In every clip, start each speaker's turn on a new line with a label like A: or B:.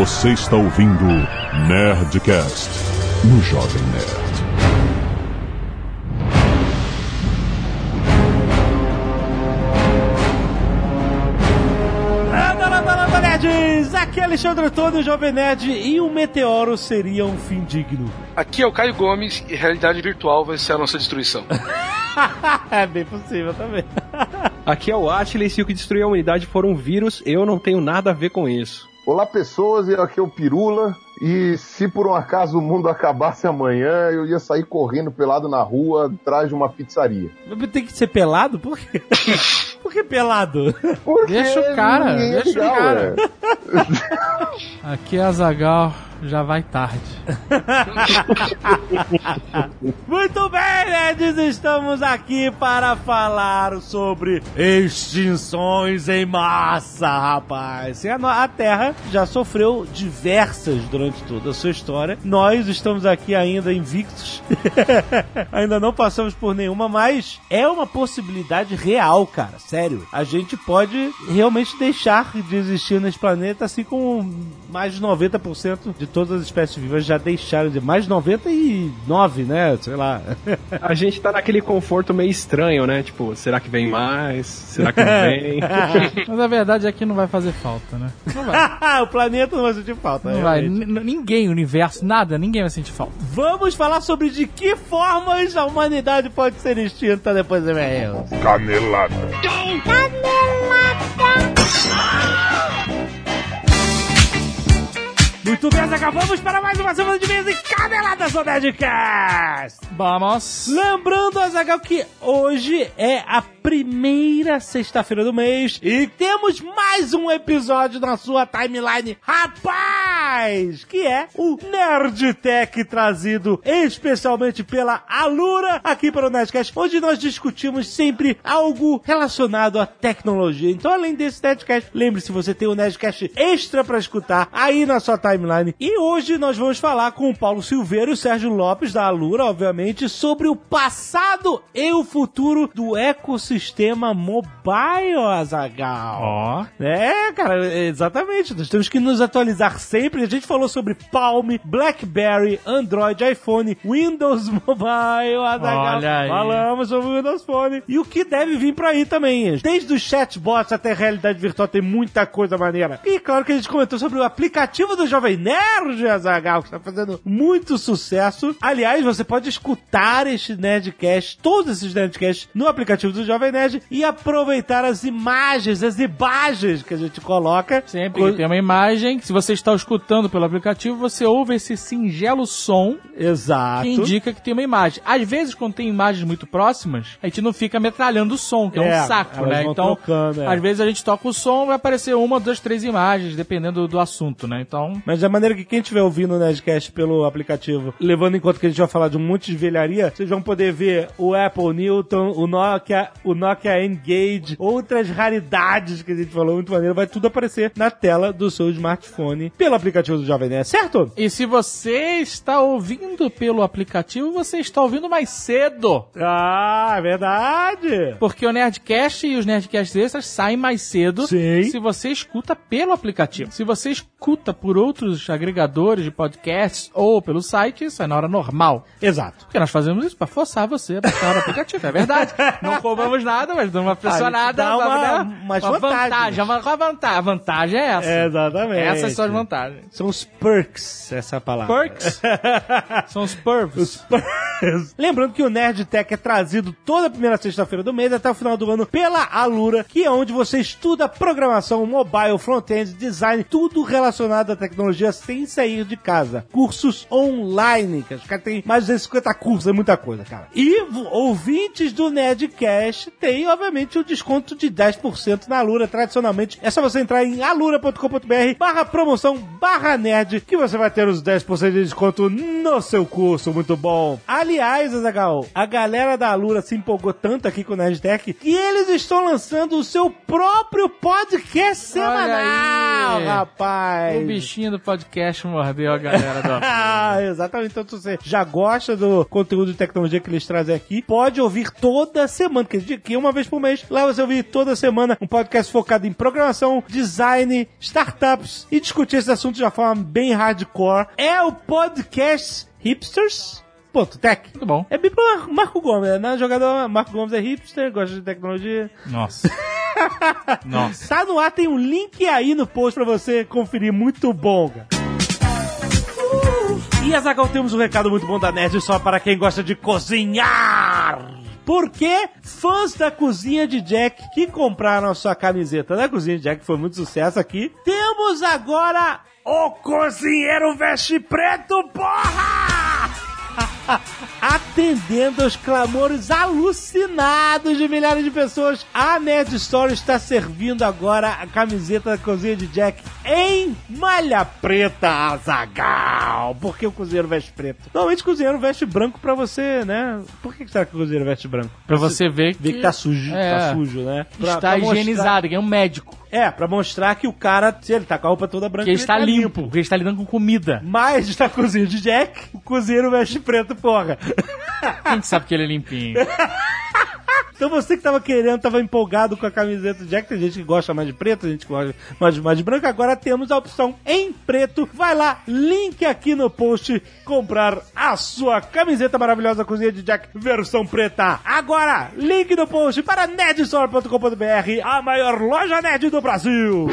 A: Você está ouvindo Nerdcast no Jovem Nerd.
B: Landa, landa, landa, nerds! Aqui é Alexandre Antônio, Jovem Nerd, e um meteoro seria um fim digno.
C: Aqui é o Caio Gomes e realidade virtual vai ser a nossa destruição.
B: é bem possível também.
D: Aqui é o Atlas, se o que destruiu a humanidade for um vírus, eu não tenho nada a ver com isso.
E: Olá pessoas, eu aqui é o Pirula. E se por um acaso o mundo acabasse amanhã, eu ia sair correndo pelado na rua atrás de uma pizzaria.
B: Tem que ser pelado? Por quê? Por que pelado?
E: Porque
F: Deixa o cara,
E: ninguém é
F: deixa o
E: legal,
F: cara.
E: é.
F: Aqui é a Zagal, já vai tarde.
B: Muito bem, nerds! Estamos aqui para falar sobre extinções em massa, rapaz. A Terra já sofreu diversas durante toda a sua história. Nós estamos aqui ainda invictos. ainda não passamos por nenhuma, mas é uma possibilidade real, cara. Sério. A gente pode realmente deixar de existir nesse planeta, assim como mais de 90% de todas as espécies vivas já deixaram de. Mais de 99, né? Sei lá.
D: A gente tá naquele conforto meio estranho, né? Tipo, será que vem mais? Será que não vem?
F: Mas a verdade é que não vai fazer falta, né? Não vai.
B: o planeta não vai sentir falta.
F: Não vai. N- ninguém, o universo, nada, ninguém vai sentir falta.
B: Vamos falar sobre de que formas a humanidade pode ser extinta depois do e-mail.
A: Canelada.
B: Muito bem, Zagal, vamos para mais uma semana de mês e caneladas do Nerdcast!
F: Vamos.
B: Lembrando, Azagal, que hoje é a primeira sexta-feira do mês e temos mais um episódio na sua timeline, rapaz! Que é o Nerd Tech trazido especialmente pela Alura aqui para o Nerdcast, onde nós discutimos sempre algo relacionado à tecnologia. Então, além desse Nerdcast, lembre-se, você tem um Nerdcast extra para escutar aí na sua timeline. E hoje nós vamos falar com o Paulo Silveira e o Sérgio Lopes da Alura, obviamente, sobre o passado e o futuro do ecossistema mobile, Azagal.
F: Ó.
B: É, cara, exatamente. Nós temos que nos atualizar sempre. A gente falou sobre Palm, BlackBerry, Android, iPhone, Windows Mobile, Azaghal.
F: Olha aí.
B: Falamos sobre o Windows Phone. E o que deve vir por aí também. Desde os chatbots até a realidade virtual tem muita coisa maneira. E claro que a gente comentou sobre o aplicativo do Jovem Nerd, Azagal, que está fazendo muito sucesso. Aliás, você pode escutar este Nerdcast, todos esses Nerdcasts, no aplicativo do Jovem Nerd e aproveitar as imagens, as imagens que a gente coloca.
F: Sempre que tem uma imagem, se você está escutando pelo aplicativo, você ouve esse singelo som
B: Exato.
F: que indica que tem uma imagem. Às vezes, quando tem imagens muito próximas, a gente não fica metralhando o som, que é,
B: É,
F: um saco, né? Então,
B: trocando, é.
F: às vezes a gente toca o som, vai aparecer uma, duas, três imagens, dependendo do assunto, né? Então,
B: Mas da maneira que quem estiver ouvindo o Nerdcast pelo aplicativo, levando em conta que a gente vai falar de um monte de velharia, vocês vão poder ver o Apple Newton, o Nokia, o Nokia Engage, outras raridades que a gente falou muito maneiro, vai tudo aparecer na tela do seu smartphone pelo aplicativo do Jovem Nerd, certo?
F: E se você está ouvindo pelo aplicativo, você está ouvindo mais cedo.
B: Ah, é verdade!
F: Porque o Nerdcast e os Nerdcasts extras saem mais cedo
B: Sim.
F: se você escuta pelo aplicativo. Se você escuta por outros agregadores de podcasts ou pelo site, sai na hora normal.
B: Exato.
F: Porque nós fazemos isso para forçar você a baixar o aplicativo, é verdade. Não cobramos nada, mas uma pressionada.
B: dá uma-
F: pra-
B: umas
F: uma
B: vantagens.
F: vantagem. Uma, qual a vantagem? A vantagem é essa.
B: Exatamente.
F: Essas são as vantagens.
B: São os perks, essa é palavra.
F: Perks são os pervs.
B: Lembrando que o Nerd Tech é trazido toda primeira sexta-feira do mês até o final do ano pela Alura, que é onde você estuda programação mobile, front-end, design, tudo relacionado à tecnologia sem sair de casa. Cursos online, que os caras têm mais de 50 cursos, é muita coisa, cara. E ouvintes do Nerdcast têm, obviamente, o desconto de 10% na Alura. Tradicionalmente, é só você entrar em alura.com.br barra promoção barra nerd que você vai ter os 10% de desconto no seu curso. Muito bom. Aliás, Azagal, a galera da Alura se empolgou tanto aqui com o Nerdtech que eles estão lançando o seu próprio podcast semanal, rapaz.
F: O bichinho do podcast mordeu a galera do
B: Ah, exatamente. Então, se você já gosta do conteúdo de tecnologia que eles trazem aqui, pode ouvir toda semana, porque aqui uma vez por mês, lá você ouvir toda semana um podcast focado em programação, design, startups e discutir esses assuntos de uma forma bem hardcore. É o podcast Hipsters. Ponto Tech.
F: Muito bom.
B: É bem pro Mar- Marco Gomes, né? Na jogada, Marco Gomes é hipster, gosta de tecnologia.
F: Nossa. Nossa.
B: Tá no ar, tem um link aí no post pra você conferir. Muito bom, cara. E Azagal, temos um recado muito bom da Nerd só para quem gosta de cozinhar. Porque fãs da cozinha de Jack que compraram a sua camiseta da cozinha de Jack, foi muito sucesso aqui, temos agora o Cozinheiro Veste Preto, porra! Atendendo aos clamores alucinados de milhares de pessoas, a Nerd Store está servindo agora a camiseta da cozinha de Jack em malha preta Azagal. Por que o cozinheiro veste preto? Normalmente o cozinheiro veste branco pra você, né? Por que será que o cozinheiro veste branco?
F: Pra você ver que,
B: Ver que tá sujo,
F: É.
B: tá sujo, né? Pra-
F: está
B: pra mostrar-
F: higienizado, que é um médico.
B: É, pra mostrar que o cara, se ele tá com a roupa toda branca,
F: Que ele está
B: tá
F: limpo, porque ele está lidando com comida.
B: Mas na cozinha de Jack, o cozinheiro veste preto, porra.
F: Quem que sabe que ele é limpinho?
B: Então você que tava querendo, tava empolgado com a camiseta do Jack, tem gente que gosta mais de preto, tem gente que gosta mais, mais de branco, agora temos a opção em preto. Vai lá, link aqui no post, comprar a sua camiseta maravilhosa Cozinha de Jack versão preta. Agora, link no post para nerdstore.com.br, a maior loja nerd do Brasil.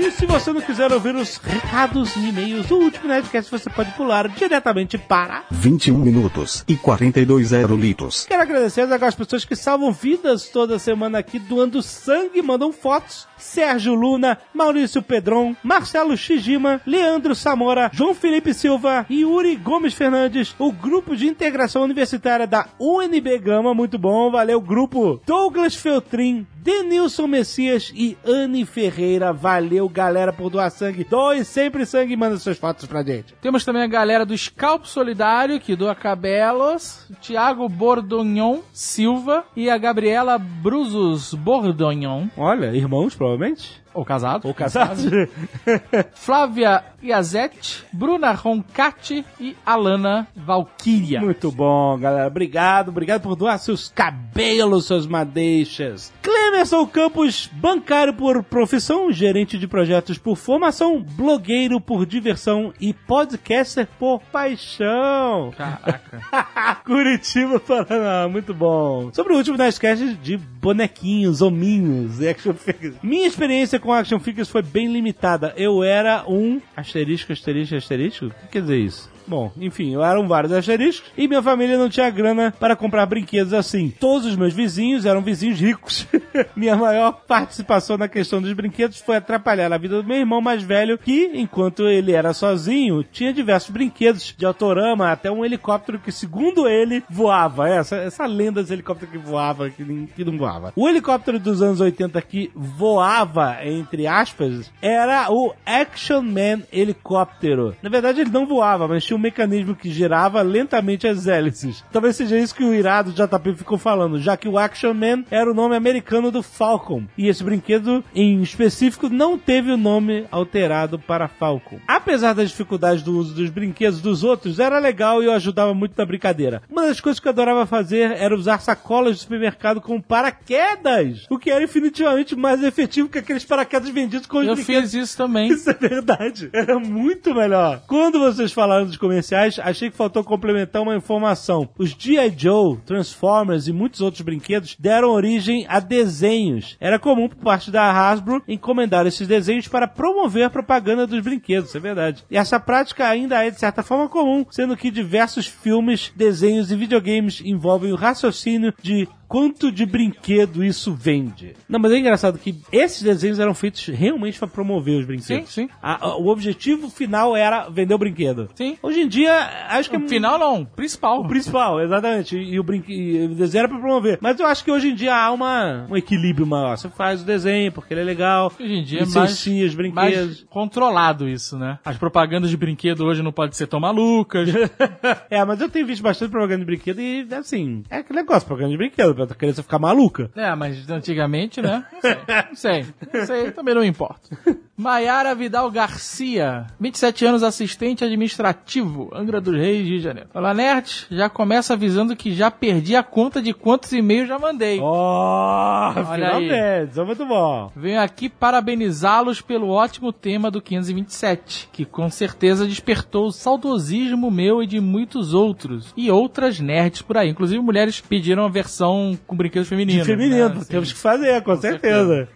B: E se você não quiser ouvir os recados e e-mails do último Nerdcast, você pode pular diretamente para
G: 21 minutos e 42 aerolitos.
B: Quero agradecer às pessoas que salvam vidas toda semana aqui, doando sangue, mandam fotos. Sérgio Luna, Maurício Pedron, Marcelo Shijima, Leandro Samora, João Felipe Silva, Yuri Gomes Fernandes, o grupo de integração universitária da UNB Gama, muito bom, valeu, grupo Douglas Feltrin, Denilson Messias e Anne Ferreira, valeu, galera, por doar sangue. Doe sempre sangue e manda suas fotos pra gente.
F: Temos também a galera do Scalpo Solidário, que doa cabelos, o Thiago Bordonhon Silva e a Gabriela Bruzos Bordonhon,
B: Olha, irmãos, provavelmente.
F: ou casado.
B: Ou casados.
F: Flávia Iazete, Bruna Roncati e Alana Valkyria.
B: Muito bom, galera. Obrigado, obrigado por doar seus cabelos, suas madeixas. Clemerson Campos, bancário por profissão, gerente de projetos por formação, blogueiro por diversão e podcaster por paixão.
F: Caraca.
B: Curitiba, Paraná, muito bom. Sobre o último Nerdcast de bonequinhos, hominhos e action figures. Minha experiência com action figures foi bem limitada. Eu era um asterisco, asterisco, asterisco? O que quer dizer isso? Bom, enfim, eram vários asteriscos e minha família não tinha grana para comprar brinquedos assim. Todos os meus vizinhos eram vizinhos ricos. minha maior participação na questão dos brinquedos foi atrapalhar a vida do meu irmão mais velho, que, enquanto ele era sozinho, tinha diversos brinquedos de autorama, até um helicóptero que, segundo ele, voava. Essa, essa lenda desse helicóptero que voava, que, que não voava. O helicóptero dos anos 80 que voava, entre aspas, era o Action Man helicóptero. Na verdade, ele não voava, mas tinha mecanismo que girava lentamente as hélices. Talvez seja isso que o irado JP ficou falando, já que o Action Man era o nome americano do Falcon. E esse brinquedo, em específico, não teve o nome alterado para Falcon. Apesar das dificuldades do uso dos brinquedos dos outros, era legal e eu ajudava muito na brincadeira. Uma das coisas que eu adorava fazer era usar sacolas de supermercado como paraquedas, o que era infinitivamente mais efetivo que aqueles paraquedas vendidos com os
F: Eu
B: brinquedos.
F: fiz isso também.
B: Isso é verdade. Era muito melhor. Quando vocês falaram dos comerciais, achei que faltou complementar uma informação. Os G.I. Joe, Transformers e muitos outros brinquedos deram origem a desenhos. Era comum por parte da Hasbro encomendar esses desenhos para promover a propaganda dos brinquedos, é verdade. E essa prática ainda é de certa forma comum, sendo que diversos filmes, desenhos e videogames envolvem o raciocínio de quanto de brinquedo isso vende. Não, mas é engraçado que esses desenhos eram feitos realmente para promover os
F: Sim,
B: brinquedos.
F: sim.
B: A- a- o objetivo final era vender o brinquedo.
F: Sim.
B: Hoje em dia, acho que é
F: No final não, principal.
B: o principal, exatamente. E, e o, brinque... e o desenho era pra promover. Mas eu acho que hoje em dia há uma, um equilíbrio maior. Você faz o desenho porque ele é legal.
F: Hoje em dia é mais,
B: os brinquedos.
F: mais controlado isso, né? As propagandas de brinquedo hoje não podem ser tão malucas.
B: é, mas eu tenho visto bastante propaganda de brinquedo e, assim, é aquele negócio, propaganda de brinquedo, pra criança ficar maluca.
F: é, mas antigamente, né? Não sei. Não sei. Não sei, também não importa. Maiara Vidal Garcia, 27 anos, assistente administrativo, Angra dos Reis, Rio de Janeiro. Fala, Nerd, já começa avisando que já perdi a conta de quantos e-mails já mandei.
B: Oh,
F: Olha
B: finalmente, isso é muito bom.
F: Venho aqui parabenizá-los pelo ótimo tema do 527, que com certeza despertou o saudosismo meu e de muitos outros, e outras nerds por aí. Inclusive, mulheres pediram a versão com brinquedos femininos.
B: De feminino,
F: né?
B: Temos que fazer, com, certeza.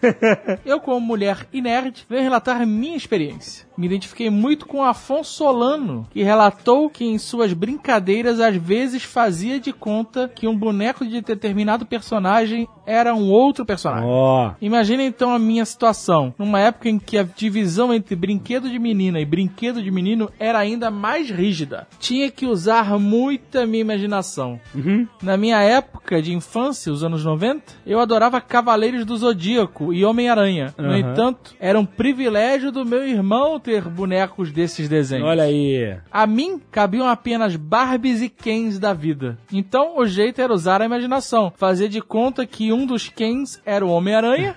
F: Eu, como mulher e nerd, venho relatar minha experiência. Me identifiquei muito com Afonso Solano, que relatou que em suas brincadeiras às vezes fazia de conta que um boneco de determinado personagem era um outro personagem.
B: Ó,
F: Imagina então a minha situação, numa época em que a divisão entre brinquedo de menina e brinquedo de menino era ainda mais rígida. Tinha que usar muita minha imaginação. Na minha época de infância, os anos 90, eu adorava Cavaleiros do Zodíaco e Homem-Aranha. No
B: Aham.
F: entanto, era um privilégio do meu irmão ter bonecos desses desenhos.
B: olha aí.
F: A mim cabiam apenas Barbies e Kens da vida. Então o jeito era usar a imaginação, fazer de conta que um dos Kens era o Homem-Aranha,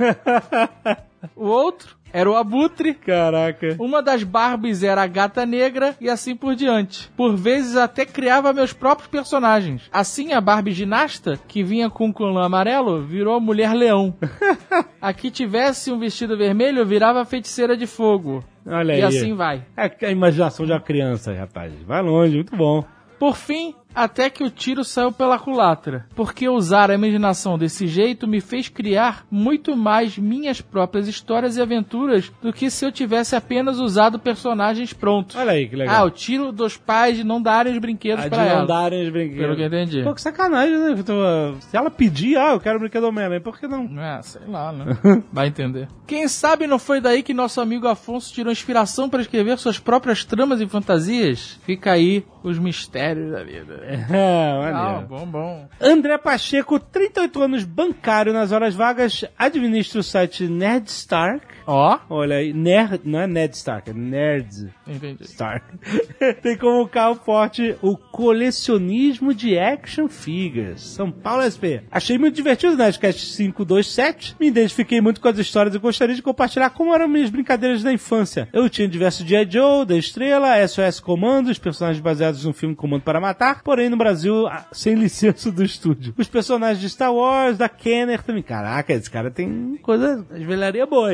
F: o outro era o Abutre,
B: Caraca.
F: uma das Barbies era a Gata Negra e assim por diante. Por vezes até criava meus próprios personagens. Assim a Barbie ginasta, que vinha com colã amarelo, virou a Mulher Leão. A que tivesse um vestido vermelho virava a Feiticeira de Fogo.
B: Olha
F: e
B: aí.
F: assim vai.
B: É a imaginação de uma criança, rapaz. Vai longe, muito bom.
F: Por fim, até que o tiro saiu pela culatra, porque usar a imaginação desse jeito me fez criar muito mais minhas próprias histórias e aventuras do que se eu tivesse apenas usado personagens prontos.
B: Olha aí, que
F: Ah,
B: legal.
F: o tiro dos pais de não darem os brinquedos
B: A de
F: pra
B: não
F: ela.
B: darem os brinquedos.
F: Pelo que eu entendi.
B: Pô, que sacanagem, né? Se ela pedir, ah, eu quero o brinquedo do Homem-Aranha, por que não?
F: É, sei lá, né? Vai entender. Quem sabe não foi daí que nosso amigo Afonso tirou inspiração para escrever suas próprias tramas e fantasias? Fica aí os mistérios da vida.
B: É,
F: Ah, bom, bom.
B: André Pacheco, 38 anos, bancário nas horas vagas, administra o site Nerd Stark.
F: Ó,
B: Olha aí, Nerd, não é Ned Stark, é Nerd
F: entendi.
B: Stark. Tem como carro forte o colecionismo de action figures. São Paulo SP. Achei muito divertido o Nerdcast 527. Me identifiquei muito com as histórias e gostaria de compartilhar como eram minhas brincadeiras da infância. Eu tinha diversos G.I. Joe, da Estrela, SOS Comandos, personagens baseados no filme Comando para Matar, porém no Brasil ah, sem licença do estúdio. Os personagens de Star Wars, da Kenner também. Caraca, esse cara tem coisa, velharia boa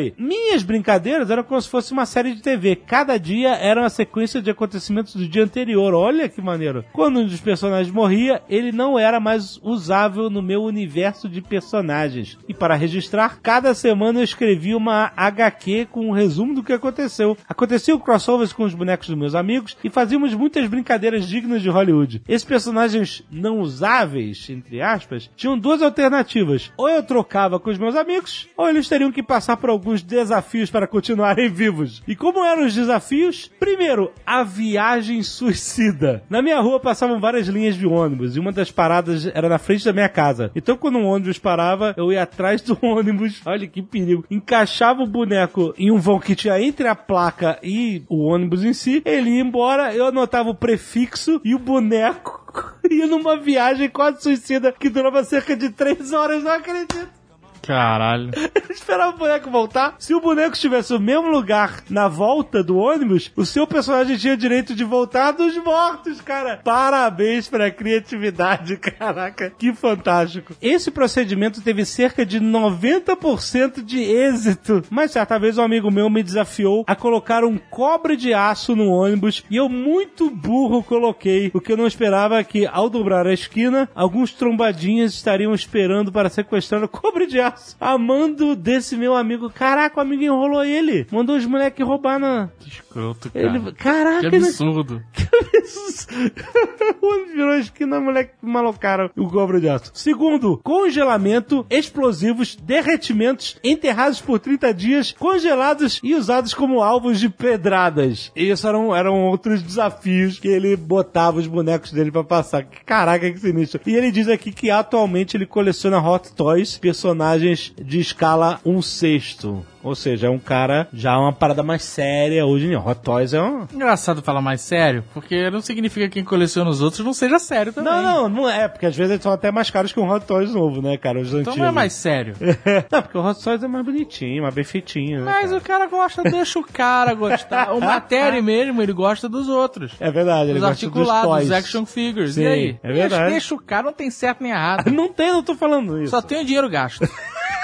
B: Minhas brincadeiras eram como se fosse uma série de TV. Cada dia era uma sequência de acontecimentos do dia anterior. Olha que maneiro. Quando um dos personagens morria, ele não era mais usável no meu universo de personagens. E para registrar, cada semana eu escrevia uma HQ com um resumo do que aconteceu. Aconteciam crossovers com os bonecos dos meus amigos e fazíamos muitas brincadeiras dignas de Hollywood. Esses personagens não usáveis, entre aspas, tinham duas alternativas. Ou eu trocava com os meus amigos, ou eles teriam que passar por alguns desafios para continuarem vivos. E como eram os desafios? Primeiro, a viagem suicida. Na minha rua passavam várias linhas de ônibus e uma das paradas era na frente da minha casa. Então quando um ônibus parava, eu ia atrás do ônibus, olha que perigo, encaixava o boneco em um vão que tinha entre a placa e o ônibus em si, ele ia embora, eu anotava o prefixo e o boneco ia numa viagem quase suicida que durava cerca de três horas, não acredito.
F: Caralho.
B: Esperava o boneco voltar. Se o boneco estivesse no mesmo lugar na volta do ônibus, o seu personagem tinha direito de voltar dos mortos, cara. Parabéns pra criatividade, caraca. Que fantástico. Esse procedimento teve cerca de 90% de êxito. Mas certa vez um amigo meu me desafiou a colocar um cobre de aço no ônibus e eu, muito burro, coloquei. O que eu não esperava que, ao dobrar a esquina, alguns trombadinhas estariam esperando para sequestrar o cobre de aço. Amando desse meu amigo. Caraca, o amigo enrolou ele. Mandou os moleques roubar na.
F: Que escroto, cara.
B: Ele... Caraca,
F: Que
B: ele-
F: absurdo.
B: Virou a esquina, moleque malocaram o cobra de aço. Segundo, congelamento, explosivos, derretimentos, enterrados por 30 dias, congelados e usados como alvos de pedradas. Isso eram, eram outros desafios que ele botava os bonecos dele pra passar. Caraca, que sinistro. E ele diz aqui que atualmente ele coleciona Hot Toys, personagens de escala 1 sexto. Ou seja, é um cara já uma parada mais séria hoje em dia. Hot Toys é um,
F: Engraçado falar mais sério, porque não significa que quem coleciona os outros não seja sério também.
B: Não, não, não é, porque às vezes eles são até mais caros que um Hot Toys novo, né, cara? Os
F: Então
B: antigos.
F: não é mais sério.
B: não, porque o Hot Toys é mais bonitinho, mais bem feitinho, né?
F: Mas
B: cara?
F: o cara gosta, deixa o cara gostar. O matéria mesmo, ele gosta dos outros.
B: É verdade, ele
F: Os
B: gosta dos
F: articulados,
B: toys.
F: os action figures.
B: Sim,
F: e aí?
B: é verdade.
F: Deixa, deixa o cara, não tem certo nem errado.
B: Não tem, não tô falando isso.
F: Só tem o dinheiro gasto.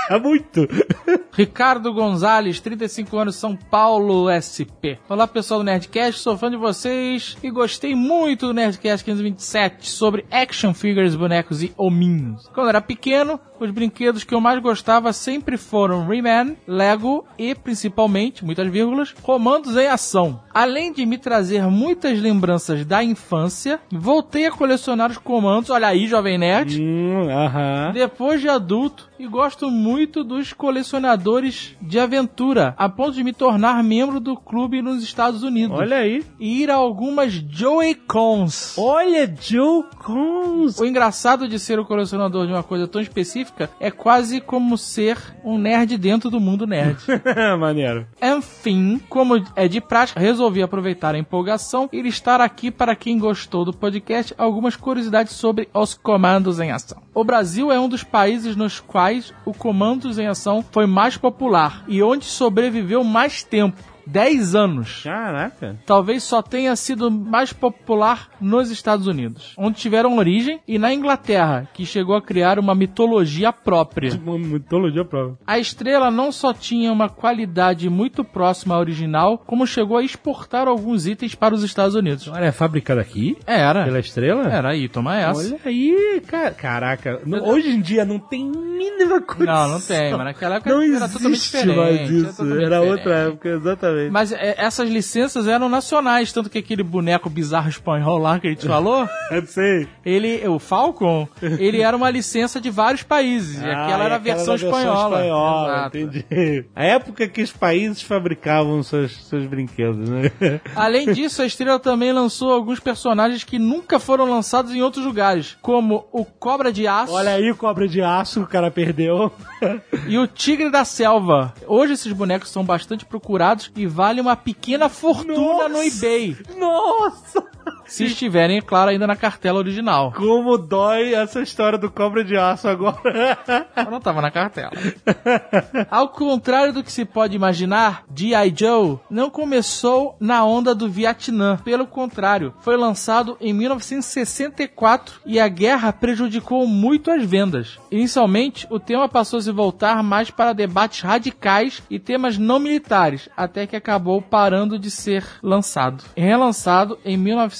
B: É muito.
F: Ricardo Gonzalez, 35 anos, São Paulo, SP. Olá, pessoal do Nerdcast, sou fã de vocês e gostei muito do Nerdcast 527 sobre action figures, bonecos e hominhos. Quando era pequeno, os brinquedos que eu mais gostava sempre foram Rayman, Lego e, principalmente, muitas vírgulas, comandos em ação. Além de me trazer muitas lembranças da infância, voltei a colecionar os comandos, olha aí, Jovem Nerd,
B: hum, aham.
F: depois de adulto e gosto muito dos colecionadores de aventura, a ponto de me tornar membro do clube nos Estados Unidos.
B: Olha aí.
F: E ir a algumas Joey-Cons.
B: Olha, Joe Cons.
F: O engraçado de ser o colecionador de uma coisa tão específica é quase como ser um nerd dentro do mundo nerd.
B: Maneiro.
F: Enfim, como é de prática, resolvi aproveitar a empolgação e estar aqui para quem gostou do podcast algumas curiosidades sobre os comandos em ação. O Brasil é um dos países nos quais o comandos em ação foi mais popular e onde sobreviveu mais tempo. 10 anos.
B: Caraca.
F: Talvez só tenha sido mais popular nos Estados Unidos, onde tiveram origem, e na Inglaterra, que chegou a criar uma mitologia própria.
B: Uma mitologia própria.
F: A estrela não só tinha uma qualidade muito próxima à original, como chegou a exportar alguns itens para os Estados Unidos.
B: Olha, é fabricada aqui?
F: Era.
B: Pela estrela?
F: Era aí, toma essa.
B: Olha aí, cara. Caraca. Hoje em dia não tem mínima coisa.
F: Não, não tem, mas naquela época
B: Não
F: era
B: existe
F: totalmente diferente.
B: mais
F: era
B: isso. Era outra
F: diferente.
B: época, exatamente.
F: Mas é, essas licenças eram nacionais, tanto que aquele boneco bizarro espanhol lá que a gente falou,
B: Eu sei.
F: ele, o Falcon, ele era uma licença de vários países. e aquela
B: Ah,
F: era a versão espanhola.
B: espanhola,
F: Exato.
B: entendi. A época que os países fabricavam seus, seus brinquedos, né?
F: Além disso, a Estrela também lançou alguns personagens que nunca foram lançados em outros lugares, como o Cobra de Aço
B: Olha aí, cobra de aço, o cara perdeu.
F: e o Tigre da Selva. Hoje esses bonecos são bastante procurados e valem uma pequena fortuna
B: Nossa!
F: no eBay.
B: Nossa!
F: Se estiverem, é claro, ainda na cartela original.
B: Como dói essa história do cobra de aço agora.
F: Eu não tava na cartela. Ao contrário do que se pode imaginar, G.I. Joe não começou na onda do Vietnã. Pelo contrário, foi lançado em 1964 e a guerra prejudicou muito as vendas. Inicialmente, o tema passou a se voltar mais para debates radicais e temas não militares, até que acabou parando de ser lançado. Relançado em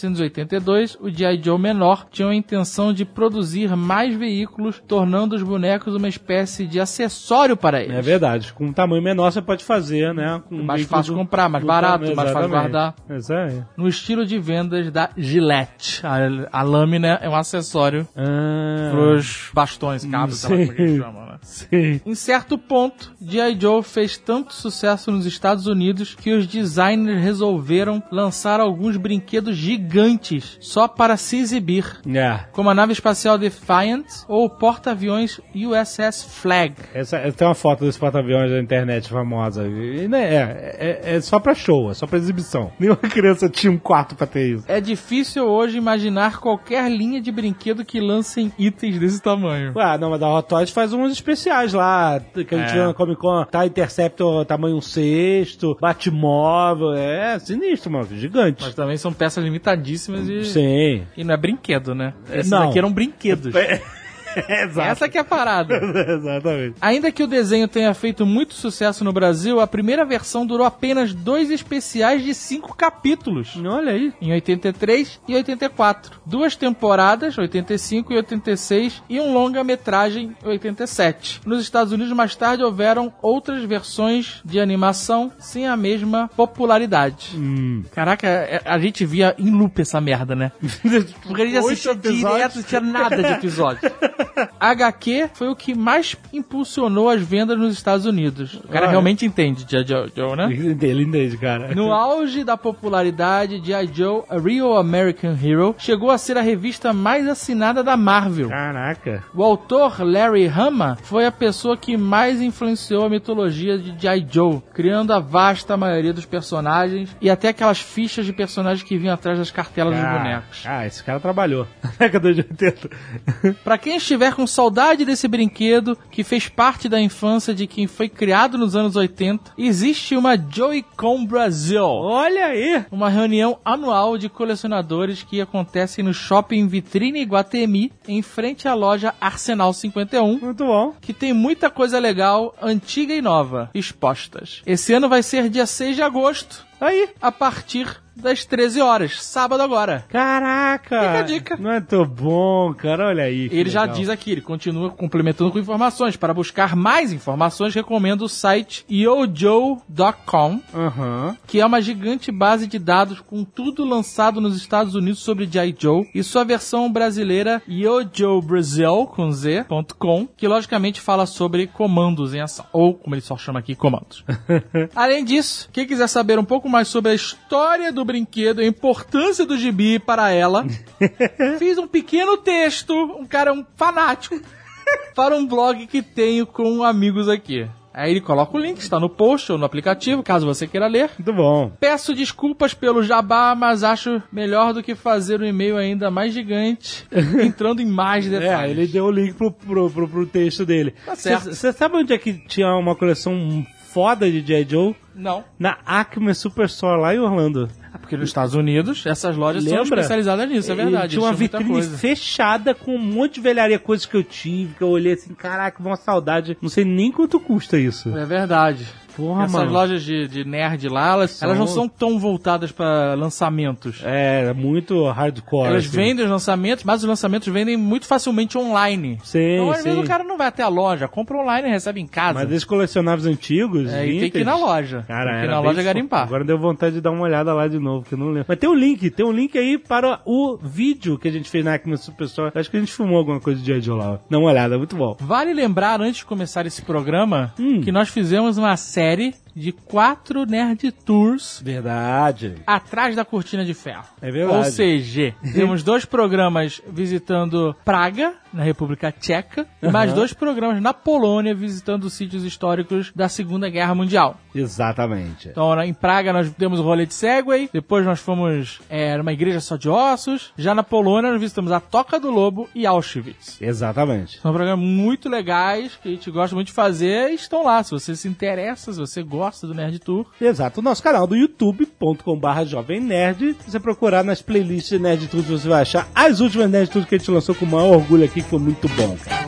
F: 1982, o G.I. Joe menor tinha a intenção de produzir mais veículos, tornando os bonecos uma espécie de acessório para eles.
B: É verdade. Com um tamanho menor você pode fazer, né? Com um
F: Mais fácil
B: do-
F: comprar, mais barato,
B: tamanho-
F: mais fácil guardar.
B: Aí.
F: No estilo de vendas da Gillette. A, a lâmina é um acessório
B: Ah,
F: pros bastões, cabos, sei lá como é que chama, né?
B: Sim.
F: Em certo ponto, G.I. Joe fez tanto sucesso nos Estados Unidos que os designers resolveram lançar alguns brinquedos gigantes só para se exibir,
B: É.
F: como a nave espacial Defiant ou o porta-aviões USS Flag.
B: Essa, tem uma foto desse porta-aviões da internet famosa. E, né, é, é, é só pra show, é só pra exibição. Nenhuma criança tinha um quarto pra ter isso.
F: É difícil hoje imaginar qualquer linha de brinquedo que lancem itens desse tamanho.
B: Ué, não, mas a Hot Toys faz uns especiais lá, que a gente
F: É.
B: viu na Comic Con, tá Interceptor tamanho um sexto, Batmóvel, é sinistro, mano, gigante.
F: Mas também são peças limitadíssimas e,
B: Sim.
F: e não é brinquedo, né? Esses
B: Não.
F: aqui eram brinquedos.
B: É.
F: Essa que é a parada.
B: Exatamente.
F: Ainda que o desenho tenha feito muito sucesso no Brasil, a primeira versão durou apenas dois especiais de cinco capítulos.
B: Olha aí.
F: Em 83 e 84. Duas temporadas, 85 e 86, e um longa-metragem, 87. Nos Estados Unidos, mais tarde, houveram outras versões de animação sem a mesma popularidade.
B: Hum.
F: Caraca, é- a gente via em loop essa merda, né? Porque a gente assistia direto, não tinha nada de episódio. HQ foi o que mais impulsionou as vendas nos Estados Unidos. O cara
B: Ah, é.
F: realmente entende de Joe, Joe, né?
B: Ele entende, cara.
F: No auge da popularidade, G.I. Joe, A Real American Hero, chegou a ser a revista mais assinada da Marvel.
B: Caraca.
F: O autor Larry Hama foi a pessoa que mais influenciou a mitologia de G.I. Joe, criando a vasta maioria dos personagens e até aquelas fichas de personagens que vinham atrás das cartelas dos
B: Ah,
F: bonecos.
B: Ah, esse cara trabalhou. Na década de 80.
F: Pra quem estiver com saudade desse brinquedo que fez parte da infância de quem foi criado nos anos 80, existe uma Joy-Con Brasil.
B: Olha aí.
F: Uma reunião anual de colecionadores que acontece no Shopping Vitrine Iguatemi, em frente à loja Arsenal 51,
B: Muito bom.
F: que tem muita coisa legal, antiga e nova, expostas. Esse ano vai ser dia 6 de agosto,
B: Aí.
F: a partir das 13 horas, sábado agora.
B: Caraca.
F: Fica a dica.
B: Muito bom, cara. Olha aí.
F: Ele já
B: legal.
F: diz aqui, ele continua complementando com informações. Para buscar mais informações, recomendo o site yojo.com,
B: Aham.
F: que é uma gigante base de dados com tudo lançado nos Estados Unidos sobre G.I. Joe e sua versão brasileira Yojo Brasil com Z.com, que logicamente fala sobre comandos em ação, ou como ele só chama aqui, comandos. Além disso, quem quiser saber um pouco mais sobre a história do brinquedo e a importância do gibi para ela, fiz um pequeno texto, um cara um fanático, para um blog que tenho com amigos aqui. Aí ele coloca o link, está no post ou no aplicativo, caso você queira ler.
B: Muito bom.
F: Peço desculpas pelo jabá, mas acho melhor do que fazer um e-mail ainda mais gigante, entrando em mais
B: É,
F: detalhes.
B: ele deu o link pro, pro, pro, pro texto dele.
F: Tá certo.
B: Você sabe onde é que tinha uma coleção foda de J. Joe?
F: Não.
B: Na Acme Superstore, lá em Orlando.
F: Ah, porque nos Estados Unidos, essas lojas são
B: Lembra?
F: especializadas nisso, é verdade.
B: Tinha uma vitrine fechada com um monte de velharia, coisas que eu tive, que eu olhei assim, caraca, uma saudade. Não sei nem quanto custa isso.
F: É verdade. Essas lojas de, de nerd lá, elas,
B: São-
F: elas não são tão voltadas para lançamentos.
B: É, muito hardcore.
F: Elas
B: assim.
F: vendem os lançamentos, mas os lançamentos vendem muito facilmente online.
B: Sim,
F: então, às
B: sim.
F: vezes, o cara não vai até a loja, compra online e recebe em casa.
B: Mas esses colecionáveis antigos.
F: É, e tem que ir na
B: vintage,
F: loja.
B: Cara,
F: tem que ir na loja garimpar.
B: Agora deu vontade de dar uma olhada lá de novo, que eu não lembro. Mas tem um link, tem um link aí para o vídeo que a gente fez na Acme Superstore. Acho que a gente filmou alguma coisa de. Joe lá. Dá uma olhada, muito bom.
F: Vale lembrar, antes de começar esse programa,
B: Hum.
F: que nós fizemos uma série série. De quatro Nerd Tours
B: Verdade.
F: atrás da cortina de ferro.
B: É verdade.
F: Ou seja, temos dois programas visitando Praga, na República Tcheca, e mais dois programas na Polônia visitando sítios históricos da Segunda Guerra Mundial.
B: Exatamente.
F: Então, em Praga nós demos o rolê de Segway, depois nós fomos é, numa igreja só de ossos, já na Polônia nós visitamos a Toca do Lobo e Auschwitz.
B: Exatamente.
F: São programas muito legais que a gente gosta muito de fazer e estão lá. Se você se interessa, se você gosta do Nerd Tour,
B: Exato. O nosso canal do youtube.com.br Jovem Nerd. Se você procurar nas playlists de Nerd Tudo, você vai achar as últimas Nerd Tudo que a gente lançou com o maior orgulho aqui, que foi muito bom, cara.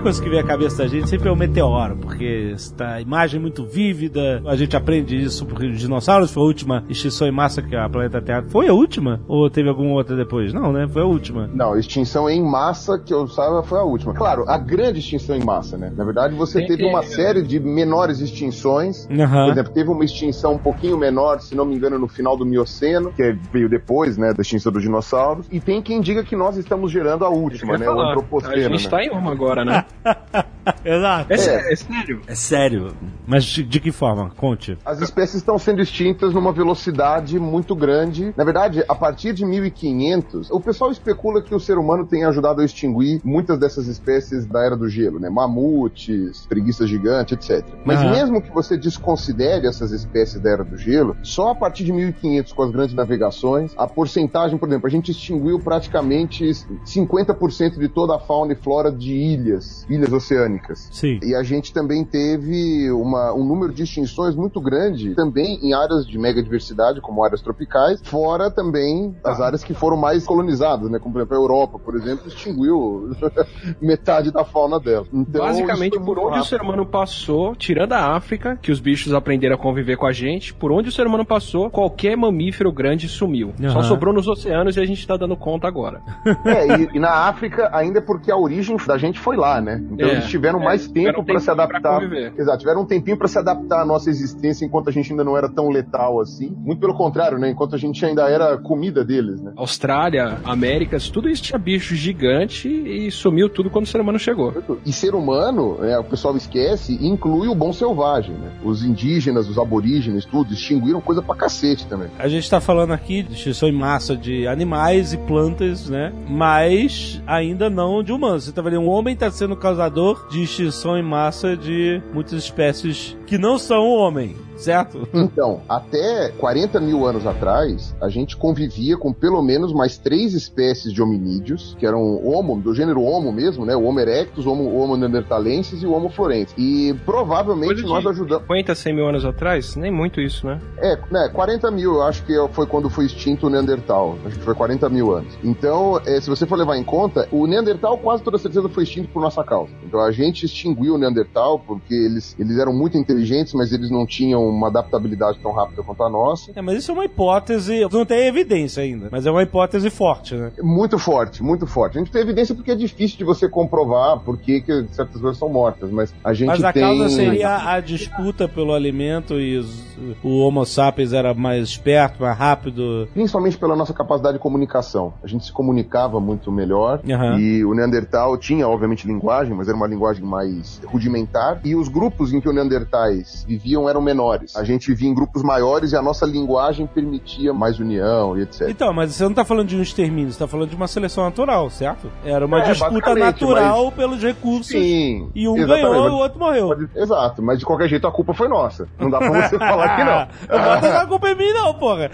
B: Primeira coisa que vem à cabeça da gente sempre é o meteoro, porque está a imagem é muito vívida, a gente aprende isso porque os dinossauros foi a última extinção em massa que a planeta Terra foi a última? Ou teve alguma outra depois? Não, né? Foi a última.
E: Não, extinção em massa, que eu saiba, foi a última. Claro, a grande extinção em massa, né? Na verdade, você
D: Tem
E: teve
D: que-
E: uma série de menores extinções.
B: Aham.
E: Por exemplo, teve uma extinção um pouquinho menor, se não me engano, no final do Mioceno, que veio depois, né, da extinção dos dinossauros. E tem quem diga que nós estamos gerando a última, né?
D: ia
E: O
D: falar,
E: antropoceno,
D: a gente
E: né?
D: tá em uma agora, né?
B: Exato.
D: É, é sério?
B: É sério. Mas de, de que forma? Conte.
E: As espécies estão sendo extintas numa velocidade muito grande. Na verdade, a partir de 1500, o pessoal especula que o ser humano tem ajudado a extinguir muitas dessas espécies da era do gelo, né? Mamutes, preguiças gigantes, etc. Mas
B: Aham.
E: mesmo que você desconsidere essas espécies da era do gelo, só a partir de 1500 com as grandes navegações, a porcentagem, por exemplo, a gente extinguiu praticamente 50% de toda a fauna e flora de ilhas, ilhas oceânicas.
B: Sim.
E: E a gente também teve uma- um número de extinções muito grande, também em áreas de mega diversidade, como áreas tropicais, fora também as áreas que foram mais colonizadas, né? Como, por exemplo, a Europa, por exemplo, extinguiu metade da fauna dela. Então,
D: Basicamente, por onde o
E: rápido.
D: ser humano passou, tirando a África, que os bichos aprenderam a conviver com a gente, por onde o ser humano passou, qualquer mamífero grande sumiu. Só
B: Aham.
D: sobrou nos oceanos e a gente tá dando conta agora.
E: É, e, e na África, ainda é porque a origem da gente foi lá, né? Então
D: É,
E: eles tiveram
D: é,
E: mais tempo
D: um
E: para se adaptar. Exato, tiveram um tempinho para se adaptar à nossa existência enquanto a gente ainda não era tão letal assim. Muito pelo contrário, né? Enquanto a gente ainda era comida deles, né?
D: Austrália, Américas, tudo isso tinha bicho gigante e sumiu tudo quando o ser humano chegou.
E: E ser humano, né, o pessoal esquece, inclui o bom selvagem, né? Os indígenas, os aborígenes, tudo, extinguiram coisa pra cacete também.
B: A gente tá falando aqui de extinção em massa de animais e plantas, né? Mas ainda não de humanos. Você tá vendo? Um homem tá sendo causador de extinção em massa de muitas espécies que não são o homem, certo?
E: Então, até 40 mil anos atrás, a gente convivia com pelo menos mais três espécies de hominídeos, que eram Homo, do gênero Homo mesmo, né? O Homo erectus, o Homo, Homo neanderthalensis e o Homo florensis. E provavelmente nós ajudamos.
D: 50, 100 mil anos atrás? Nem muito isso, né?
E: É, né, 40 mil, eu acho que foi quando foi extinto o Neandertal. Acho que foi 40 mil anos. Então, é, se você for levar em conta, o Neandertal quase toda certeza foi extinto por nossa causa. Então a gente extinguiu o Neandertal porque eles, eles eram muito inteligentes, mas eles não tinham uma adaptabilidade tão rápida quanto a nossa.
B: É, mas isso é uma hipótese, não tem evidência ainda, mas é uma hipótese forte, né?
E: Muito forte, muito forte. A gente tem evidência porque é difícil de você comprovar por que certas coisas são mortas, mas a gente
B: Mas a
E: tem...
B: causa seria a disputa pelo alimento e os- o Homo sapiens era mais esperto, mais rápido.
E: Principalmente pela nossa capacidade de comunicação. A gente se comunicava muito melhor.
B: Aham.
E: E o Neandertal tinha, obviamente, linguagem, mas era uma linguagem mais rudimentar. E os grupos em que os Neandertais viviam eram menores. A gente vivia em grupos maiores e a nossa linguagem permitia mais união e etc.
B: Então, mas você não tá falando de um extermínio, você tá falando de uma seleção natural, certo? Era uma
E: É,
B: disputa natural pelos recursos.
E: Sim.
B: E um ganhou
E: mas
B: e o outro morreu.
E: pode- Exato, mas de qualquer jeito a culpa foi nossa. Não dá pra você falar que não.
B: Vou jogar a culpa em mim, não, porra.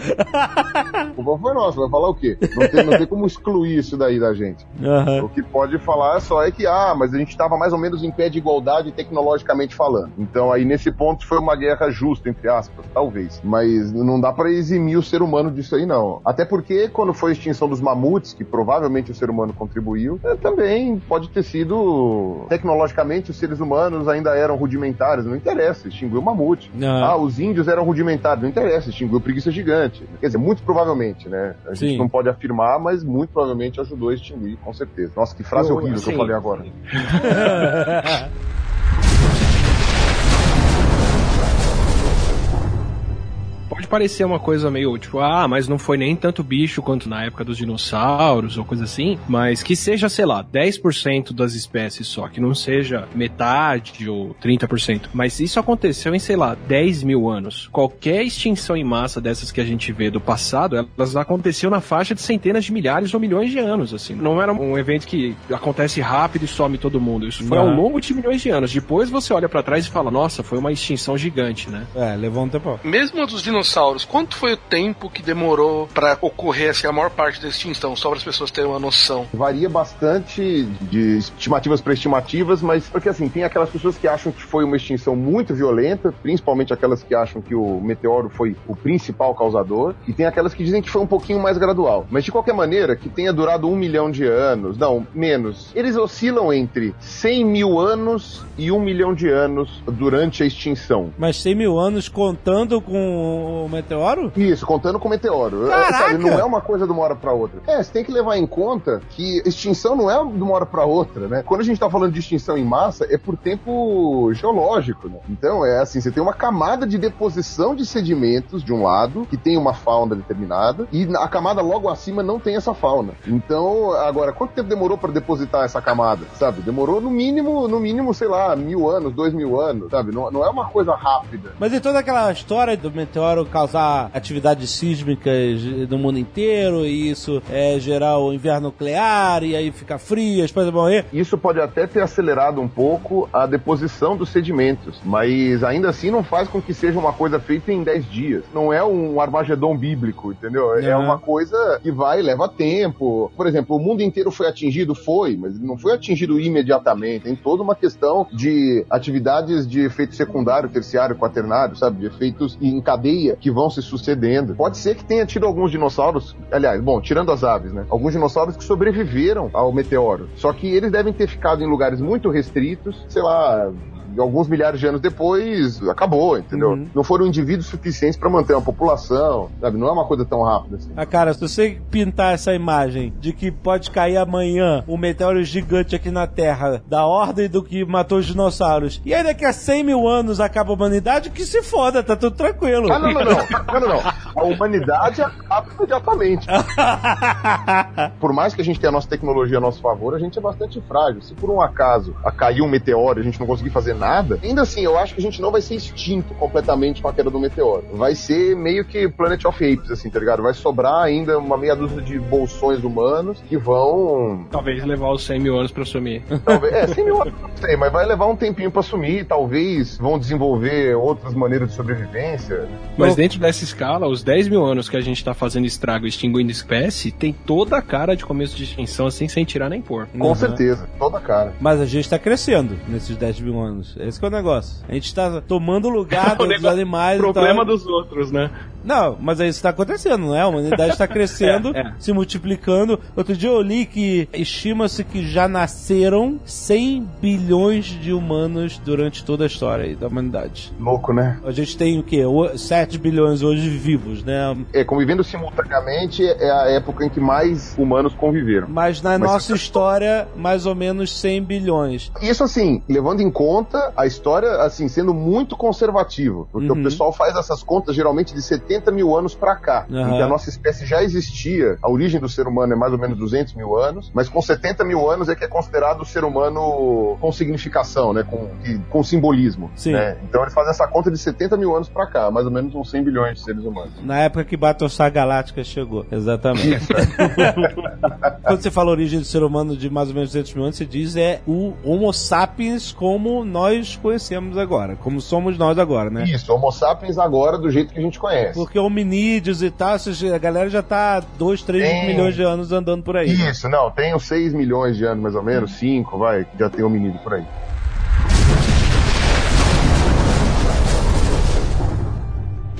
E: A culpa foi nossa. Vai falar o quê? Não tem, não tem como excluir isso daí da gente.
B: Aham.
E: O que pode falar só é que, ah, mas a gente estava mais ou menos em pé de igualdade tecnologicamente falando. Então aí nesse ponto foi uma guerra justa, entre aspas, talvez. Mas não dá para eximir o ser humano disso aí, não. Até porque quando foi a extinção dos mamutes, que provavelmente o ser humano contribuiu, eh, também pode ter sido. Tecnologicamente, os seres humanos ainda eram rudimentares, não interessa, extinguiu o mamute.
B: Não.
E: Ah, os índios eram rudimentares, não interessa, extinguiu preguiça gigante. Quer dizer, muito provavelmente, né? A gente
B: Sim.
E: não pode afirmar, mas muito provavelmente ajudou a extinguir, com certeza. Nossa, que frase
D: Eu,
E: horrível que eu
D: assim,
E: falei agora.
D: Pode parecer uma coisa meio tipo, ah, mas não foi nem tanto bicho quanto na época dos dinossauros ou coisa assim, mas que seja, sei lá, 10% das espécies só, que não seja metade ou 30%. Mas isso aconteceu em, sei lá, 10 mil anos. Qualquer extinção em massa dessas que a gente vê do passado, elas aconteciam na faixa de centenas de milhares ou milhões de anos, assim. Não era um evento que acontece rápido e some todo mundo. Isso foi ao
B: Não.
D: longo de milhões de anos. Depois você olha pra trás e fala, nossa, foi uma extinção gigante, né?
B: É, levou um tempo.
C: Mesmo a dos dinossauros, quanto foi o tempo que demorou pra ocorrer assim, a maior parte da extinção? Só para as pessoas terem uma noção.
E: Varia bastante de estimativas para estimativas, mas porque assim, tem aquelas pessoas que acham que foi uma extinção muito violenta, principalmente aquelas que acham que o meteoro foi o principal causador, e tem aquelas que dizem que foi um pouquinho mais gradual. Mas de qualquer maneira, que tenha durado um milhão de anos, não, menos. Eles oscilam entre 100 mil anos e um milhão de anos durante a extinção.
B: Mas 100 mil anos contando com o meteoro?
E: Isso, contando com o meteoro.
B: Caraca!
E: sabe, não é uma coisa de uma hora pra outra. É, você tem que levar em conta que extinção não é de uma hora pra outra, né? Quando a gente tá falando de extinção em massa, é por tempo geológico, né? Então, é assim, você tem uma camada de deposição de sedimentos de um lado, que tem uma fauna determinada, e a camada logo acima não tem essa fauna. Então, agora, quanto tempo demorou pra depositar essa camada, sabe? Demorou no mínimo, no mínimo, sei lá, mil anos, dois mil anos, sabe? Não, não é uma coisa rápida.
B: Mas e toda aquela história do meteoro causar atividades sísmicas no mundo inteiro, e isso é gerar o inverno nuclear, e aí fica frio, as coisas vão morrer.
E: Isso pode até ter acelerado um pouco a deposição dos sedimentos, mas ainda assim não faz com que seja uma coisa feita em 10 dias. Não é um Armagedon bíblico, entendeu? É
B: Aham.
E: uma coisa que vai, leva tempo. Por exemplo, o mundo inteiro foi atingido? Foi, mas não foi atingido imediatamente. Tem toda uma questão de atividades de efeito secundário, terciário, quaternário, sabe? De efeitos em cadeia que vão se sucedendo. Pode ser que tenha tido alguns dinossauros, aliás, bom, tirando as aves, né? Alguns dinossauros que sobreviveram ao meteoro. Só que eles devem ter ficado em lugares muito restritos, sei lá, alguns milhares de anos depois, acabou, entendeu?
B: Uhum.
E: Não foram indivíduos suficientes para manter uma população, sabe? Não é uma coisa tão rápida assim.
B: Ah, cara, se você pintar essa imagem de que pode cair amanhã um meteoro gigante aqui na Terra, da ordem do que matou os dinossauros, e aí daqui a 100 mil anos acaba a humanidade, que se foda, tá tudo tranquilo.
E: Ah, não, não, não. não, não, não. A humanidade acaba imediatamente. Por mais que a gente tenha a nossa tecnologia a nosso favor, a gente é bastante frágil. Se por um acaso a cair um meteoro e a gente não conseguir fazer nada, ainda assim, eu acho que a gente não vai ser extinto completamente com a queda do meteoro. Vai ser meio que Planet of Apes, assim, tá ligado? Vai sobrar ainda uma meia dúzia de bolsões humanos que vão.
D: Talvez levar os 100 mil anos pra sumir.
E: Talvez, é, 100 mil anos, não sei, mas vai levar um tempinho pra sumir. Talvez vão desenvolver outras maneiras de sobrevivência.
D: Mas dentro dessa escala, os 10 mil anos que a gente tá fazendo estrago e extinguindo espécie, tem toda a cara de começo de extinção, assim, sem tirar nem pôr.
E: Com
B: Uhum.
E: certeza, toda a cara.
B: Mas a gente tá crescendo nesses 10 mil anos. Esse que é o negócio. A gente tá tomando o lugar dos
D: negócio-
B: animais.
D: Problema
B: então...
D: dos outros, né?
B: Não, mas isso tá acontecendo, não é? A humanidade está crescendo,
D: É, é.
B: se multiplicando. Outro dia eu li que estima-se que já nasceram 100 bilhões de humanos durante toda a história da humanidade.
E: Louco, né?
B: A gente tem o quê? O- 7 bilhões hoje vivos, né?
E: É, convivendo simultaneamente é a época em que mais humanos conviveram.
B: Mas na
E: Mas-
B: nossa história, mais ou menos 100 bilhões.
E: Isso assim, levando em conta a história, assim, sendo muito conservativo. Porque
B: Uhum.
E: o pessoal faz essas contas geralmente de 70 mil anos pra cá. Em que a nossa espécie já existia. A origem do ser humano é mais ou menos 200 mil anos. Mas com 70 mil anos é que é considerado o ser humano com significação, né? Com, com simbolismo.
B: Sim.
E: né? Então eles fazem essa conta de 70 mil anos pra cá. Mais ou menos uns 100 bilhões de seres humanos.
B: Na época que Battlestar Galáctica chegou. Exatamente. Quando você fala origem do ser humano de mais ou menos 200 mil anos, você diz é o Homo sapiens como nós conhecemos agora. Como somos nós agora, né?
E: Isso, Homo sapiens agora do jeito que a gente conhece.
B: Porque hominídeos e tal, a galera já tá 2, 3
E: Tem.
B: milhões de anos andando por aí.
E: Isso, não, tem uns 6 milhões de anos mais ou menos, 5, vai, já tem homicídio por aí.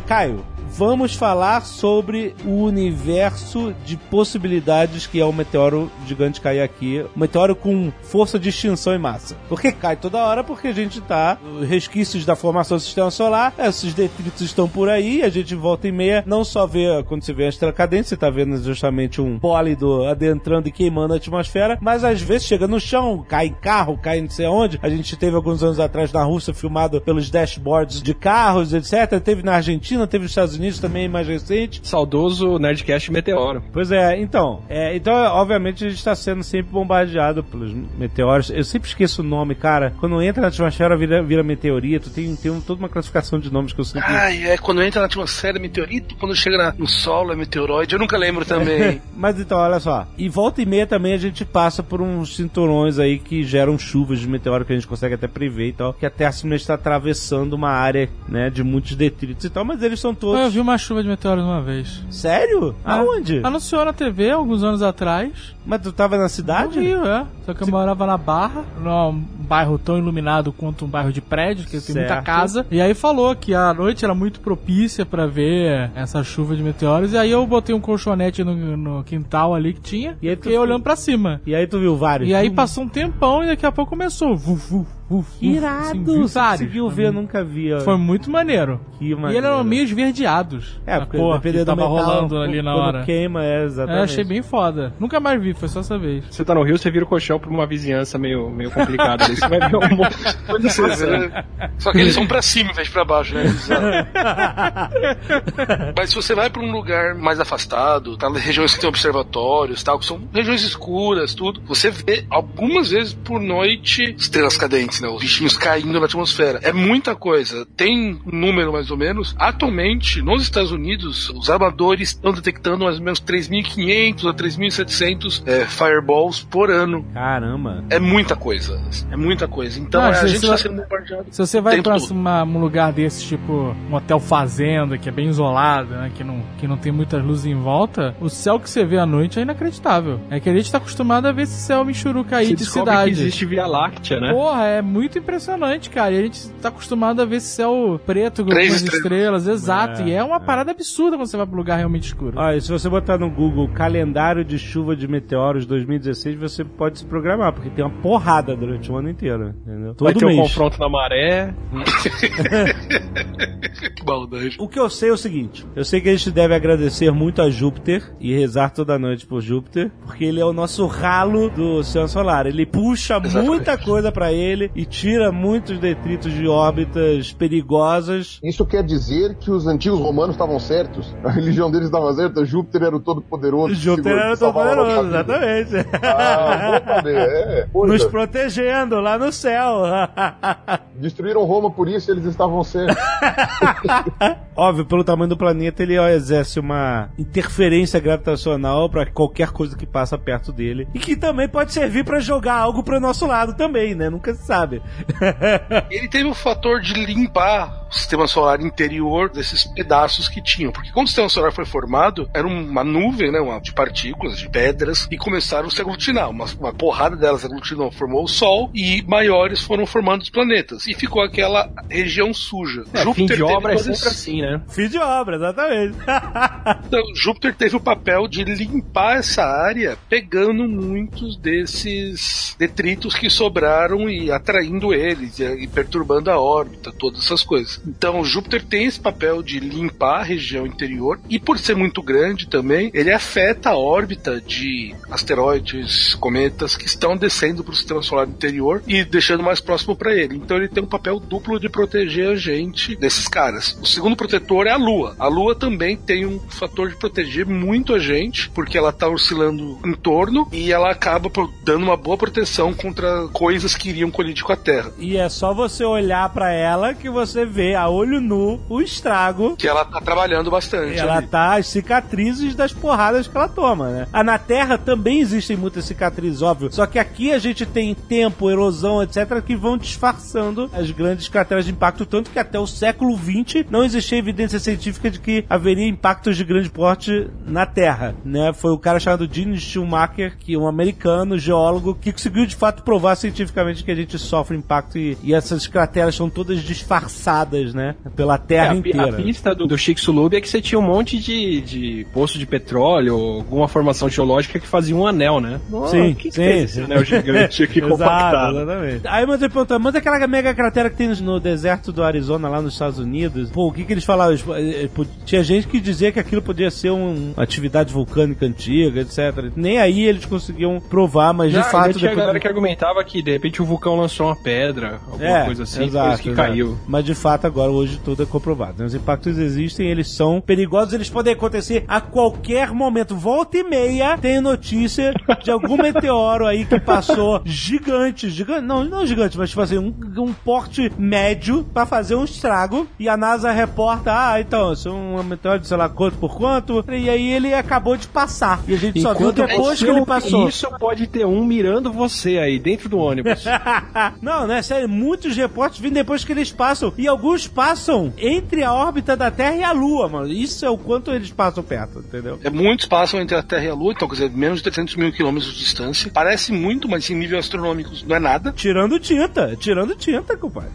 B: Caio, vamos falar sobre o universo de possibilidades que é o meteoro gigante cair aqui. Um meteoro com força de extinção em massa. Porque cai toda hora porque a gente tá resquícios da formação do sistema solar, esses detritos estão por aí, a gente volta e meia não só vê quando você vê a estrela cadente, você tá vendo justamente um pólido adentrando e queimando a atmosfera, mas às vezes chega no chão, cai em carro, cai não sei aonde. A gente teve alguns anos atrás na Rússia filmado pelos dashboards de carros, etc. Teve na Argentina, teve nos Estados Unidos também mais recente.
D: Saudoso Nerdcast Meteoro.
B: Pois é, então, é, então obviamente a gente está sendo sempre bombardeado pelos meteoros. Eu sempre esqueço o nome, cara. Quando entra na atmosfera vira, vira meteorito. Tem, tem um- toda uma classificação de nomes que eu sempre.
C: Ai, é, quando entra na atmosfera é meteorito, quando chega na- no solo é meteoroide, eu nunca lembro também.
B: Mas então, olha só. E volta e meia também a gente passa por uns cinturões aí que geram chuvas de meteoro que a gente consegue até prever e tal. Que a Terra simplesmente está atravessando uma área, né, de muitos detritos e tal. Mas eles são todos.
F: Eu vi uma chuva de meteoros uma vez.
B: Sério? Aonde?
F: Anunciou na TV alguns anos atrás.
B: Mas tu tava na
F: No
B: cidade?
F: Rio, é. Só que eu morava na Barra, num bairro tão iluminado quanto um bairro de prédio, que tem muita casa. E aí falou que a noite era muito propícia pra ver essa chuva de meteoros. E aí eu botei um colchonete no, no quintal ali que tinha.
B: E aí
F: aí
B: tu
F: fiquei olhando pra cima.
B: E aí tu viu vários.
F: E aí passou um tempão e daqui a pouco começou. Vuf, vuf, uf,
B: Que
F: uf,
B: irado!
F: assim,
B: conseguiu ver, eu nunca vi. ó.
F: Foi muito maneiro.
B: Que
F: E
B: maneiro.
F: eles eram meio esverdeados.
B: É,
F: a
B: porque
F: cor
B: dependendo do
F: tava
B: metal,
F: rolando ali na hora.
B: queima, é,
F: É,
B: exatamente.
F: achei bem foda. Nunca mais vi, foi só essa vez.
D: Você tá no Rio, você vira o colchão pra uma vizinhança meio, meio complicada ali. Você vai ver um monte de coisa assim.
C: é. Só que eles são pra cima em vez de pra baixo, né? Mas se você vai pra um lugar mais afastado, tá? Regiões que tem observatórios, tal, que são regiões escuras, tudo, você vê algumas vezes por noite estrelas cadentes, né? Os bichinhos caindo na atmosfera. É muita coisa. Tem um número mais ou menos. Atualmente, nos Estados Unidos, os amadores estão detectando mais ou menos 3.500 a 3.700 é, fireballs por ano.
B: Caramba.
C: É muita coisa. É muita coisa. Então
F: Não,
C: a
F: se
C: gente
F: você-
C: está sendo bombardeado.
F: Se você vai uma- um lugar desse, tipo um hotel fazenda, que é bem isolado, né? Que não, que não tem muitas luzes em volta, o céu que você vê à noite é inacreditável. É que a gente tá acostumado a ver esse céu michuruca aí
D: Você
F: de cidade.
D: que existe Via Láctea, né?
F: Porra, é muito impressionante, cara. E a gente tá acostumado a ver esse céu preto com
C: Três
F: algumas estrelas,
C: estrelas.
F: exato.
B: É,
F: e é uma
B: é.
F: parada absurda quando você vai pra um lugar realmente escuro.
B: Olha, se você botar no Google calendário de chuva de meteoros 2016, você pode se programar, porque tem uma porrada durante o ano inteiro, entendeu?
D: Vai
B: Todo
D: ter um
B: mês.
D: confronto na maré.
C: Que maldade.
B: O que eu sei é o seguinte: eu sei que a gente deve agradecer muito a Júpiter e rezar toda noite por Júpiter, porque ele é o nosso ralo do Oceano Solar. Ele puxa
C: Exatamente.
B: muita coisa pra ele e tira muitos detritos de órbitas perigosas.
E: Isso quer dizer que os antigos romanos estavam certos? A religião deles estava certa? Júpiter era o todo-poderoso.
B: Júpiter era
E: que
B: tão
E: salvava a nossa
B: poderoso,
E: vida.
B: exatamente.
E: Ah, bom saber, é. Pois
B: Nos
E: é.
B: protegendo lá no céu.
E: Destruíram Roma por isso eles estavam certos.
B: Óbvio, pelo tamanho do planeta, ele ó, exerce uma interferência gravitacional pra qualquer coisa que passa perto dele. E que também pode servir pra jogar algo pro nosso lado também, né? Nunca se sabe.
C: Ele teve o fator de limpar o sistema solar interior desses pedaços que tinham. Porque quando o sistema solar foi formado, era uma nuvem, né? Uma, de partículas, de pedras, e começaram a se aglutinar. Uma, uma porrada delas aglutinou, formou o Sol, e maiores foram formando os planetas. E ficou aquela região suja.
D: É, fim de
C: teve
D: obra é sempre assim, né?
B: Fim de obra, exatamente.
C: Então, Júpiter teve o papel de limpar essa área, pegando muitos desses detritos que sobraram e atraindo eles e, perturbando a órbita, todas essas coisas. Então, Júpiter tem esse papel de limpar a região interior e, por ser muito grande também, ele afeta a órbita de asteroides, cometas que estão descendo para o sistema solar interior e deixando mais próximo para ele. Então, ele tem um papel duplo de proteger a gente desses caras. O segundo protetor é a Lua. A Lua também tem um fator de proteger muito a gente, porque ela está oscilando em torno e ela acaba dando uma boa proteção contra coisas que iriam colidir com a Terra.
B: E é só você olhar pra ela que você vê a olho nu o estrago.
C: Que ela tá trabalhando bastante.
B: Ela
C: ali.
B: tá as cicatrizes das porradas que ela toma, né? Ah, na Terra também existem muitas cicatrizes, óbvio. Só que aqui a gente tem tempo, erosão, etc., que vão disfarçando as grandes crateras de impacto. Tanto que até o século XX não existia evidência científica de que haveria impactos de grande porte na Terra, né? Foi o cara chamado Gene Schumacher, que é um americano, geólogo, que conseguiu de fato provar cientificamente que a gente sofre impacto e, e essas crateras são todas disfarçadas, né? Pela Terra
D: É, a,
B: inteira.
D: a pista do, do Chicxulub é que você tinha um monte de, de poço de petróleo, ou alguma formação geológica que fazia um anel, né?
B: Sim,
D: o que
B: sim,
D: esse anel gigante aqui
B: Exato,
D: compactado?
B: exatamente. Aí mas eu pergunto, mas aquela mega cratera que tem no deserto do Arizona, lá nos Estados Unidos, pô, o que que eles falavam? Eh, eh, Tinha gente que dizia que aquilo podia ser um- uma atividade vulcânica antiga, etc. Nem aí eles conseguiam provar, mas
D: Já,
B: de fato...
D: tinha
B: depois-
D: galera que argumentava que de repente o vulcão lançou uma pedra, alguma coisa assim, por isso que
B: exato.
D: caiu.
B: Mas de fato agora hoje tudo é comprovado. né? Os impactos existem, eles são perigosos, eles podem acontecer a qualquer momento. Volta e meia tem notícia de algum meteoro aí que passou gigante, gigante, não, não gigante, mas tipo assim, um, um porte médio pra fazer um estrago e a NASA reporta, ah, então, isso é um meteoro de sei lá quanto por quanto, e aí ele acabou de passar. E a gente só viu depois que ele passou.
D: Isso pode ter um mirando você aí dentro do ônibus.
B: não, né? Sério, muitos reportes vêm depois que eles passam. E alguns passam entre a órbita da Terra e a Lua, mano. Isso é o quanto eles passam perto, entendeu?
C: É, muitos passam entre a Terra e a Lua, então, quer dizer, menos de 300 mil quilômetros de distância. Parece muito, mas em nível astronômico não é nada.
B: Tirando tinta, tirando tinta, compadre.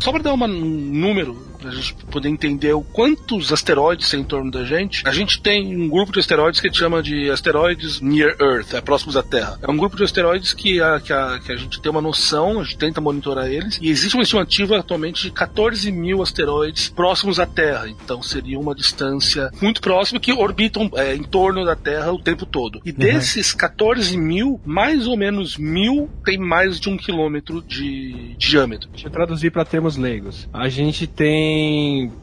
C: Só para dar um número, pra gente poder entender o quantos asteroides tem em torno da gente, a gente tem um grupo de asteroides que a gente chama de asteroides near Earth, é próximos à Terra. É um grupo de asteroides que a, que a, que a gente tem uma noção, a gente tenta monitorar eles, e existe uma estimativa atualmente de 14 mil asteroides próximos à Terra. Então seria uma distância muito próxima que orbitam é, em torno da Terra o tempo todo. E desses 14 mil, mais ou menos mil tem mais de um quilômetro de diâmetro.
D: Deixa eu traduzir para termos leigos. A gente tem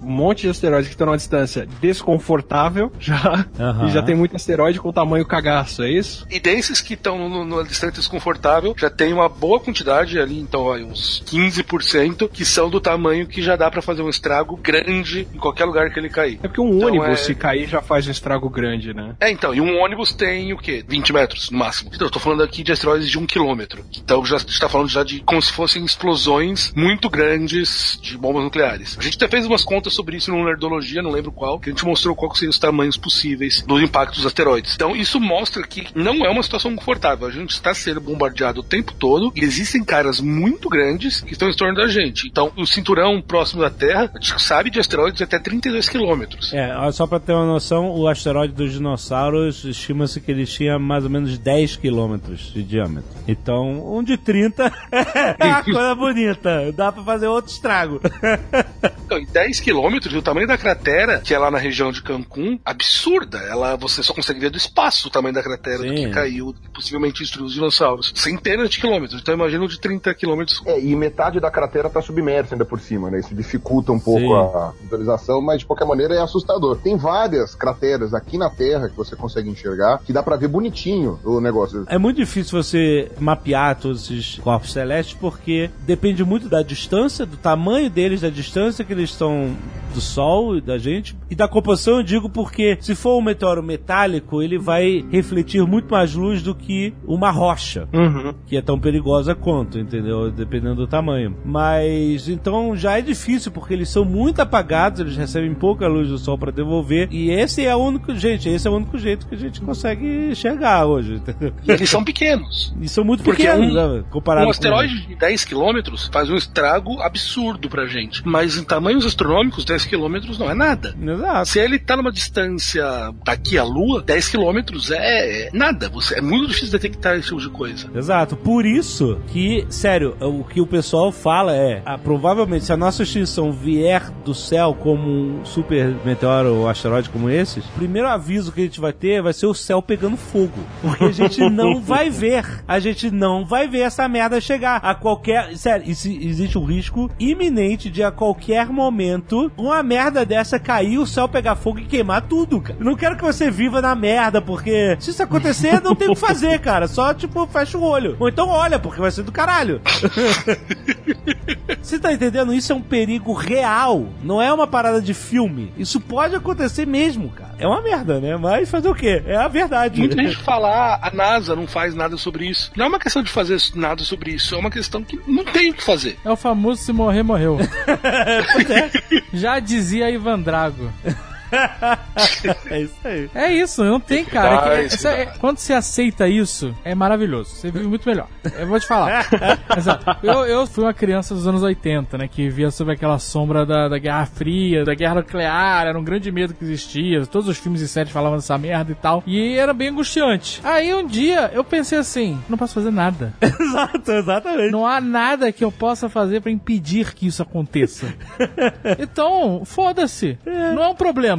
D: um monte de asteroides que estão numa distância desconfortável já,
B: Aham.
D: e já tem muito asteroide com tamanho cagaço, é isso?
C: E desses que estão numa distância desconfortável, já tem uma boa quantidade ali, então ó, uns 15%, que são do tamanho que já dá pra fazer um estrago grande em qualquer lugar que ele cair.
D: É porque um
C: Então,
D: ônibus,
C: é-
D: se cair, já faz um estrago grande, né?
C: É, então, e um ônibus tem o quê? 20 metros no máximo. Então, eu tô falando aqui de asteroides de um quilômetro. Então, já está falando já de como se fossem explosões muito grandes de bombas nucleares. A gente até fez umas contas sobre isso no Nerdologia, não lembro qual, que a gente mostrou quais seriam os tamanhos possíveis do impacto dos asteroides. Então, isso mostra que não é uma situação confortável. A gente está sendo bombardeado o tempo todo e existem caras muito grandes que estão em torno da gente. Então, o cinturão próximo da Terra, a gente sabe de asteroides de até 32 quilômetros.
B: É, só pra ter uma noção, o asteroide dos dinossauros estima-se que ele tinha mais ou menos 10 quilômetros de diâmetro. Então, um de 30 é uma coisa bonita. Dá pra fazer outro estrago.
C: Então, em 10 quilômetros, o tamanho da cratera, que é lá na região de Cancún, absurda. Ela, você só consegue ver do espaço o tamanho da cratera do
B: Sim.
C: que caiu, possivelmente destruiu os dinossauros. Centenas de quilômetros. Então imagina o de 30 quilômetros.
E: É, e metade da cratera tá submersa ainda por cima, né? Isso dificulta um pouco
B: Sim.
E: a visualização, mas de qualquer maneira é assustador. Tem várias crateras aqui na Terra que você consegue enxergar, que dá pra ver bonitinho o negócio.
B: É muito difícil você mapear todos esses corpos celestes porque depende muito da distância, do tamanho deles, da distância que eles estão do Sol e da gente. E da composição eu digo porque se for um meteoro metálico, ele vai refletir muito mais luz do que uma rocha. que é tão perigosa quanto, entendeu? Dependendo do tamanho. Mas então já é difícil porque eles são muito apagados, eles recebem pouca luz do sol para devolver e esse é o único, gente, esse é o único jeito que a gente consegue enxergar hoje, entendeu?
C: E eles são pequenos.
B: E são muito
C: Porque
B: pequenos,
C: um-
B: né, comparado
C: Um asteroide de 10 quilômetros faz um estrago absurdo pra gente. Mas em tamanhos astronômicos, 10 quilômetros não é nada.
B: Exato.
C: Se ele tá numa distância daqui à Lua, 10 quilômetros é, é nada. Você, é muito difícil detectar esse tipo de coisa.
B: Exato, por isso que, sério, o que o pessoal fala é: ah, provavelmente se a nossa extinção vier do céu como um super meteoro ou asteroide como esses, o primeiro aviso que a gente vai ter vai ser o céu pegando fogo. Porque a gente não vai ver. A gente não vai ver essa merda chegar a qualquer. Sério, existe um risco iminente de a qualquer momento uma merda dessa cair, o céu pegar fogo e queimar tudo, cara. Eu não quero que você viva na merda, porque se isso acontecer, não tem o que fazer, cara. Só, tipo, fecha o olho. Ou então olha, porque vai ser do caralho. Você tá entendendo? Isso é um perigo real. Não é uma parada de filme. Isso pode acontecer mesmo, cara. É uma merda, né? Mas fazer o quê? É a verdade.
C: Muita gente fala, ah, a NASA não faz nada sobre isso. Não é uma questão de fazer nada sobre isso, é uma questão que não tem o que fazer.
F: É o famoso se morrer, morreu.
B: Pois é.
F: Já dizia Ivan Drago.
B: É isso aí.
F: É isso, não tem, cara. É que- essa- é- quando você aceita isso, é maravilhoso. Você vive muito melhor. Eu vou te falar. Exato. Eu, eu fui uma criança dos anos 80, né? Que via sobre aquela sombra da, da Guerra Fria, da Guerra Nuclear, era um grande medo que existia. Todos os filmes e séries falavam dessa merda e tal. E era bem angustiante. Aí um dia eu pensei assim: não posso fazer nada.
B: Exato, exatamente.
F: Não há nada que eu possa fazer pra impedir que isso aconteça. Então, foda-se. Não é um problema.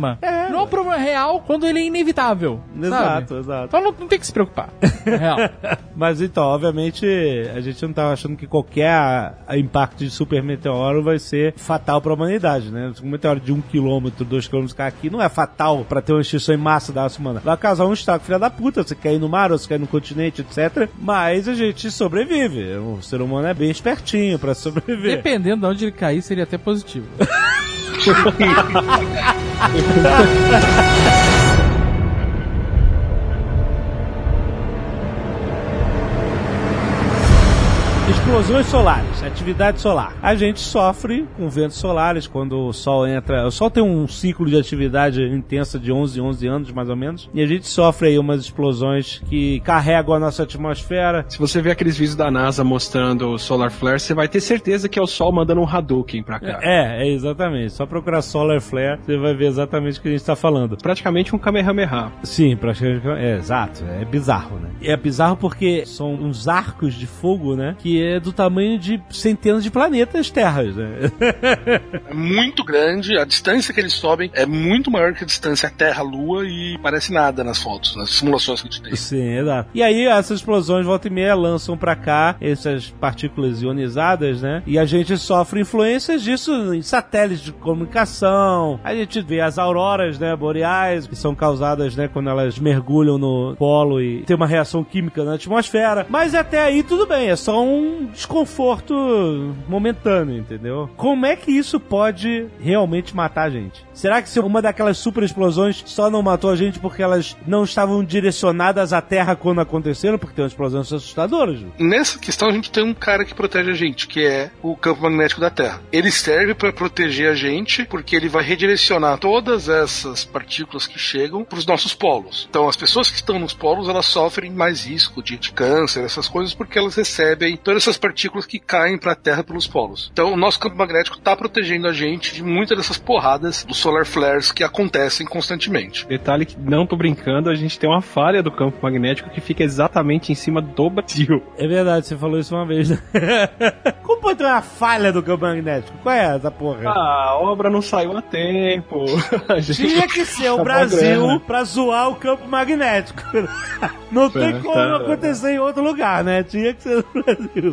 F: Não é um problema real quando ele é inevitável.
B: Exato,
F: sabe?
B: exato.
F: Então não, não tem que se preocupar. É real.
B: Mas então, obviamente, a gente não tá achando que qualquer a- a impacto de super meteoro vai ser fatal pra humanidade, né? Um meteoro de 1 km, 2 km cair aqui não é fatal pra ter uma extinção em massa da raça humana. Vai causar um estrago filha da puta, você cair no mar, ou você cair no continente, etc. Mas a gente sobrevive. O ser humano é bem espertinho pra sobreviver.
F: Dependendo de onde ele cair, seria até positivo. Tchau.
B: Explosões solares, atividade solar. A gente sofre com ventos solares quando o Sol entra. O Sol tem um ciclo de atividade intensa de 11, 11 anos, mais ou menos. E a gente sofre aí umas explosões que carregam a nossa atmosfera.
D: Se você ver aqueles vídeos da NASA mostrando o solar flare, você vai ter certeza que é o Sol mandando um Hadouken pra cá.
B: É, é exatamente. Só procurar solar flare, você vai ver exatamente o que a gente tá falando.
D: Praticamente um Kamehameha.
B: Sim, praticamente. É, exato. É bizarro, né? É bizarro porque são uns arcos de fogo, né? Que é do tamanho de centenas de planetas terras, né?
C: É muito grande, a distância que eles sobem é muito maior que a distância Terra-Lua e parece nada nas fotos, nas simulações que a gente tem.
B: Sim, exato. E aí essas explosões volta e meia lançam pra cá essas partículas ionizadas, né? E a gente sofre influências disso em satélites de comunicação. A gente vê as auroras, né, boreais, que são causadas, né, quando elas mergulham no polo e tem uma reação química na atmosfera. Mas até aí tudo bem, é só um desconforto momentâneo, entendeu? Como é que isso pode realmente matar a gente? Será que se uma daquelas super explosões só não matou a gente porque elas não estavam direcionadas à Terra quando aconteceram? Porque tem umas explosões assustadoras.
C: Nessa questão a gente tem um cara que protege a gente, que é o campo magnético da Terra. Ele serve para proteger a gente porque ele vai redirecionar todas essas partículas que chegam para os nossos polos. Então as pessoas que estão nos polos elas sofrem mais risco de, de câncer, essas coisas porque elas recebem todas essas partículas que caem para a Terra pelos polos. Então o nosso campo magnético está protegendo a gente de muitas dessas porradas dos solar flares que acontecem constantemente.
D: Detalhe que não tô brincando, a gente tem uma falha do campo magnético que fica exatamente em cima do Brasil.
B: É verdade, você falou isso uma vez. Né? Como pode ter uma falha do campo magnético? Qual é essa porra?
D: Ah, a obra não saiu a tempo. A gente
B: Tinha que ser o Brasil pra zoar o campo magnético. Não tem como
D: tá.
B: acontecer em outro lugar, né? Tinha que ser no Brasil.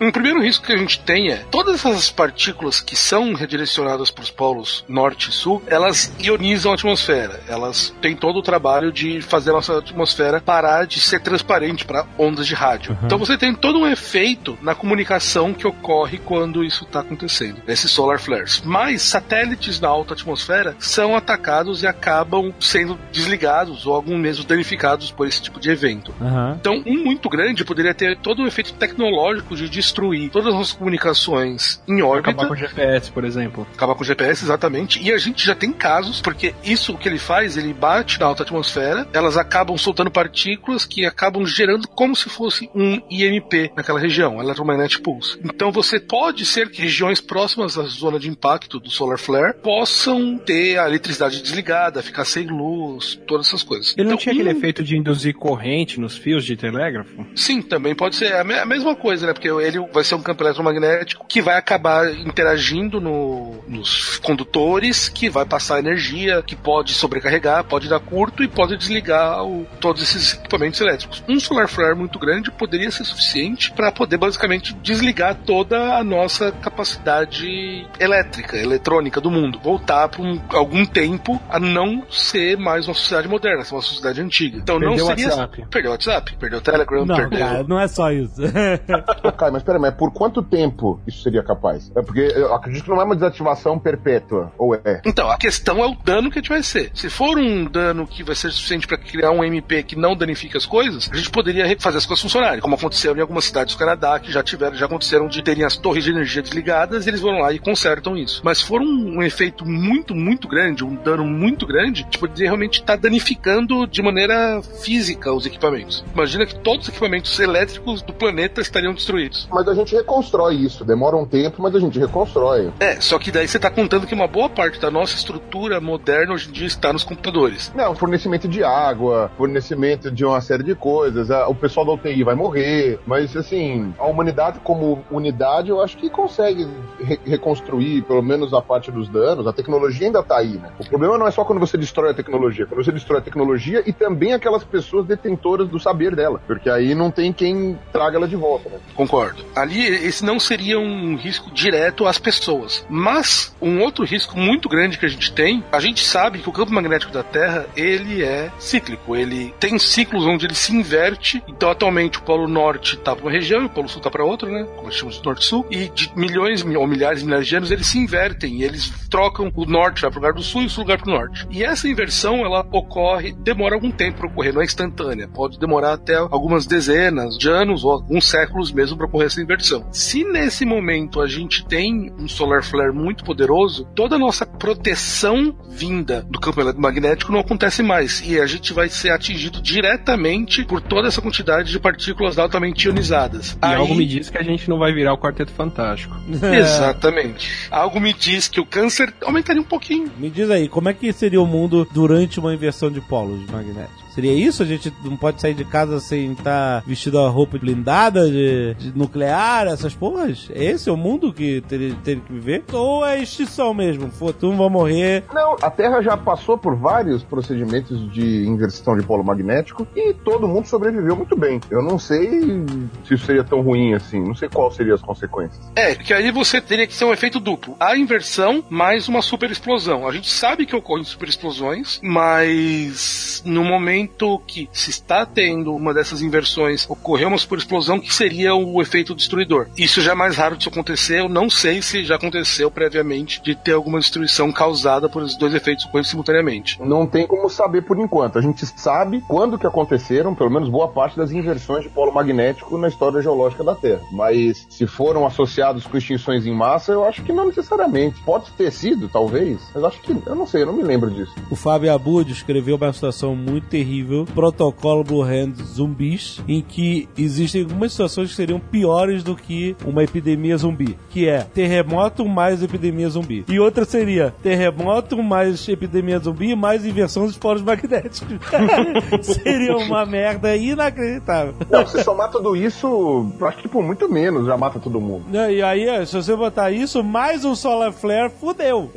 C: Um primeiro risco que a gente tem é todas essas partículas que são redirecionadas para os polos norte e sul, elas ionizam a atmosfera. Elas têm todo o trabalho de fazer a nossa atmosfera parar de ser transparente para ondas de rádio. Então você tem todo um efeito na comunicação que ocorre quando isso está acontecendo, esses solar flares. Mas satélites na alta atmosfera são atacados e acabam sendo desligados ou algum mesmo danificados por esse tipo de evento.
B: Aham.
C: Então, um muito grande poderia ter todo um efeito tecnológico de destruir todas as comunicações em órbita.
D: Acabar com o GPS, por exemplo.
C: Acabar com o GPS, exatamente. E a gente já tem casos, porque isso que ele faz, ele bate na alta atmosfera, elas acabam soltando partículas que acabam gerando como se fosse um IMP naquela região, Electromagnetic Pulse. Então você pode ser que regiões próximas à zona de impacto do solar flare possam ter a eletricidade desligada, ficar sem luz, todas essas coisas.
D: Ele não
C: Então,
D: tinha aquele
C: um-
D: efeito de induzir corrente nos fios de telégrafo?
C: Sim, também pode ser me- a mesma coisa, né? Porque ele vai ser um campo eletromagnético que vai acabar interagindo no- nos condutores, que vai passar energia, que pode sobrecarregar, pode dar curto e pode desligar o- todos esses equipamentos elétricos. Um solar flare muito grande poderia ser suficiente para poder basicamente desligar toda a nossa capacidade elétrica, eletrônica do mundo, voltar por um- algum tempo a não ser mais uma sociedade moderna, ser uma sociedade antiga. Então
D: Perdeu
C: não seria
D: WhatsApp.
C: perdeu o WhatsApp, perdeu o Telegram,
B: Não,
C: perdeu
B: cara, não é só isso.
E: Ô, Caio, mas peraí, mas por quanto tempo isso seria capaz? É porque eu acredito que não é uma desativação perpétua, ou é?
C: Então, a questão é o dano que a gente vai ser. Se for um dano que vai ser suficiente para criar um MP que não danifique as coisas, a gente poderia fazer as coisas funcionarem, como aconteceu em algumas cidades do Canadá que já tiveram, já aconteceram de terem as torres de energia desligadas, e eles vão lá e consertam isso. Mas se for um, um efeito muito, muito grande, um dano muito grande, a gente poderia realmente estar danificando de maneira física os equipamentos. Imagina que todos os equipamentos elétricos do planeta estariam destruídos.
E: Mas a gente reconstrói isso. Demora um tempo, mas a gente reconstrói.
C: É, só que daí você tá contando que uma boa parte da nossa estrutura moderna hoje em dia está nos computadores.
E: Não, fornecimento de água, fornecimento de uma série de coisas. a- O pessoal da UTI vai morrer. Mas, assim, a humanidade como unidade, eu acho que consegue re- reconstruir pelo menos a parte dos danos. A tecnologia ainda tá aí, né? O problema não é só quando você destrói a tecnologia. Quando você destrói a tecnologia e também aquelas pessoas detentoras do saber dela. Porque aí não tem quem traga ela de volta,
C: Concordo. Ali, esse não seria um risco direto às pessoas. Mas, um outro risco muito grande que a gente tem, a gente sabe que o campo magnético da Terra, ele é cíclico. Ele tem ciclos onde ele se inverte. Então, atualmente, o Polo Norte está para uma região e o Polo Sul está para outra, né? Como chamamos de Norte-Sul. E de milhões ou milhares e milhares de anos, eles se invertem. Eles trocam o Norte para o lugar do Sul e o Sul para o Norte. E essa inversão, ela ocorre, demora algum tempo para ocorrer, não é instantânea. Pode demorar até algumas dezenas de anos ou alguns séculos moléculas mesmo para ocorrer essa inversão. Se nesse momento a gente tem um solar flare muito poderoso, toda a nossa proteção vinda do campo eletromagnético não acontece mais e a gente vai ser atingido diretamente por toda essa quantidade de partículas altamente ionizadas.
D: E
C: Aí-
D: algo me diz que a gente não vai virar o Quarteto Fantástico.
C: Exatamente. Algo me diz que o câncer aumentaria um pouquinho.
B: Me diz aí, como é que seria o mundo durante uma inversão de polos magnéticos? Seria isso? A gente não pode sair de casa sem estar vestido a roupa blindada de, de nuclear, essas porras? Esse é o mundo que teria, teria que viver? Ou é extinção mesmo? Pô, tu não vai morrer.
E: Não, a Terra já passou por vários procedimentos de inversão de polo magnético e todo mundo sobreviveu muito bem. Eu não sei se isso seria tão ruim assim, não sei quais seriam as consequências.
C: É, que aí você teria que ser um efeito duplo. A inversão mais uma super explosão. A gente sabe que ocorrem super explosões, mas no momento que se está tendo uma dessas inversões, ocorreu uma super explosão que seria o efeito destruidor. Isso já é mais raro de acontecer. Eu não sei se já aconteceu previamente de ter alguma destruição causada por esses dois efeitos ocorrendo simultaneamente.
E: Não tem como saber por enquanto. A gente sabe quando que aconteceram, pelo menos boa parte das inversões de polo magnético na história geológica da Terra. Mas se foram associados com extinções em massa, eu acho que não necessariamente. Pode ter sido, talvez, mas acho que eu não sei, eu não me lembro disso.
B: O Fábio Abud escreveu uma situação muito terrível, protocolo Blue Hand zumbis, em que existem algumas situações que seriam piores do que uma epidemia zumbi, que é terremoto mais epidemia zumbi. E outra seria terremoto mais epidemia zumbi mais inversão dos polos magnéticos. seria uma merda inacreditável.
E: Não, se somar tudo isso, eu acho que por muito menos já mata todo mundo.
B: E aí, se você botar isso, mais um solar flare, fudeu.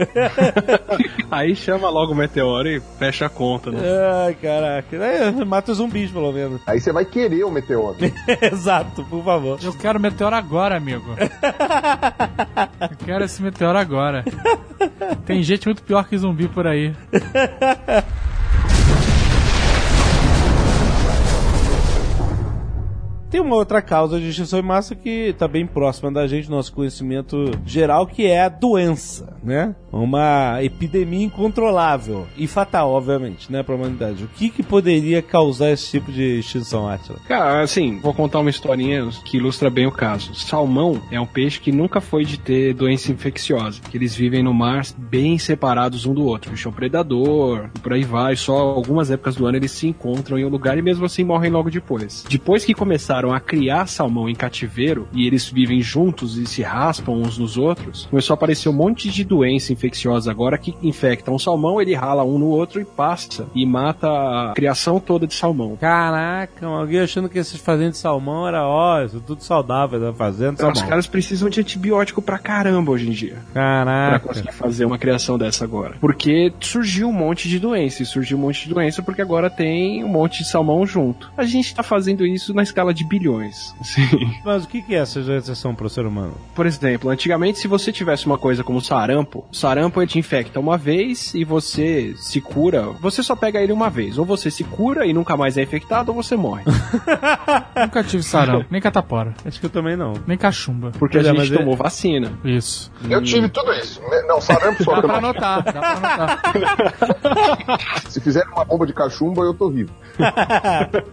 D: Aí chama logo o meteoro e fecha a conta, né?
B: Ai, caraca. Aí, mata os zumbis, pelo menos.
E: Aí você vai querer o meteoro.
B: Exato, por favor.
F: Eu quero meteoro agora, amigo. Eu quero esse meteoro agora. Tem gente muito pior que zumbi por aí.
B: Tem uma outra causa de extinção em massa que está bem próxima da gente, nosso conhecimento geral, que é a doença, né? Uma epidemia incontrolável e fatal, obviamente, né, para a humanidade. O que, que poderia causar esse tipo de extinção, Atila?
D: Cara, assim, vou contar uma historinha que ilustra bem o caso. Salmão é um peixe que nunca foi de ter doença infecciosa, que eles vivem no mar bem separados um do outro. Bicho é um predador, e por aí vai. Só algumas épocas do ano eles se encontram em um lugar e mesmo assim morrem logo depois. Depois que começaram a criar salmão em cativeiro e eles vivem juntos e se raspam uns nos outros, começou a aparecer um monte de doença infecciosa agora que infecta um salmão, ele rala um no outro e passa e mata a criação toda de salmão.
B: Caraca, alguém achando que esses fazendas de salmão era, ó, isso tudo saudável, tá fazendo
D: Então, os
B: salmão.
D: caras precisam de antibiótico pra caramba hoje em dia. Pra
B: Caraca.
D: conseguir fazer uma criação dessa agora. Porque surgiu um monte de doença. E surgiu um monte de doença porque agora tem um monte de salmão junto. A gente tá fazendo isso na escala de bilhões. Assim.
B: Mas o que, que essas doenças são pro ser humano?
D: Por exemplo, antigamente, se você tivesse uma coisa como sarampo, o sarampo ele te infecta uma vez e você se cura. Você só pega ele uma vez. Ou você se cura e nunca mais é infectado, ou você morre.
F: Nunca tive sarampo, nem catapora,
B: Acho que eu também não.
F: nem cachumba.
D: Porque
B: Pois é,
D: a
B: mas
D: gente
B: é-
D: tomou vacina.
F: Isso.
E: Eu tive tudo isso. Não, sarampo só
F: Dá pra anotar, dá pra anotar.
E: Se fizerem uma bomba de cachumba, eu tô vivo.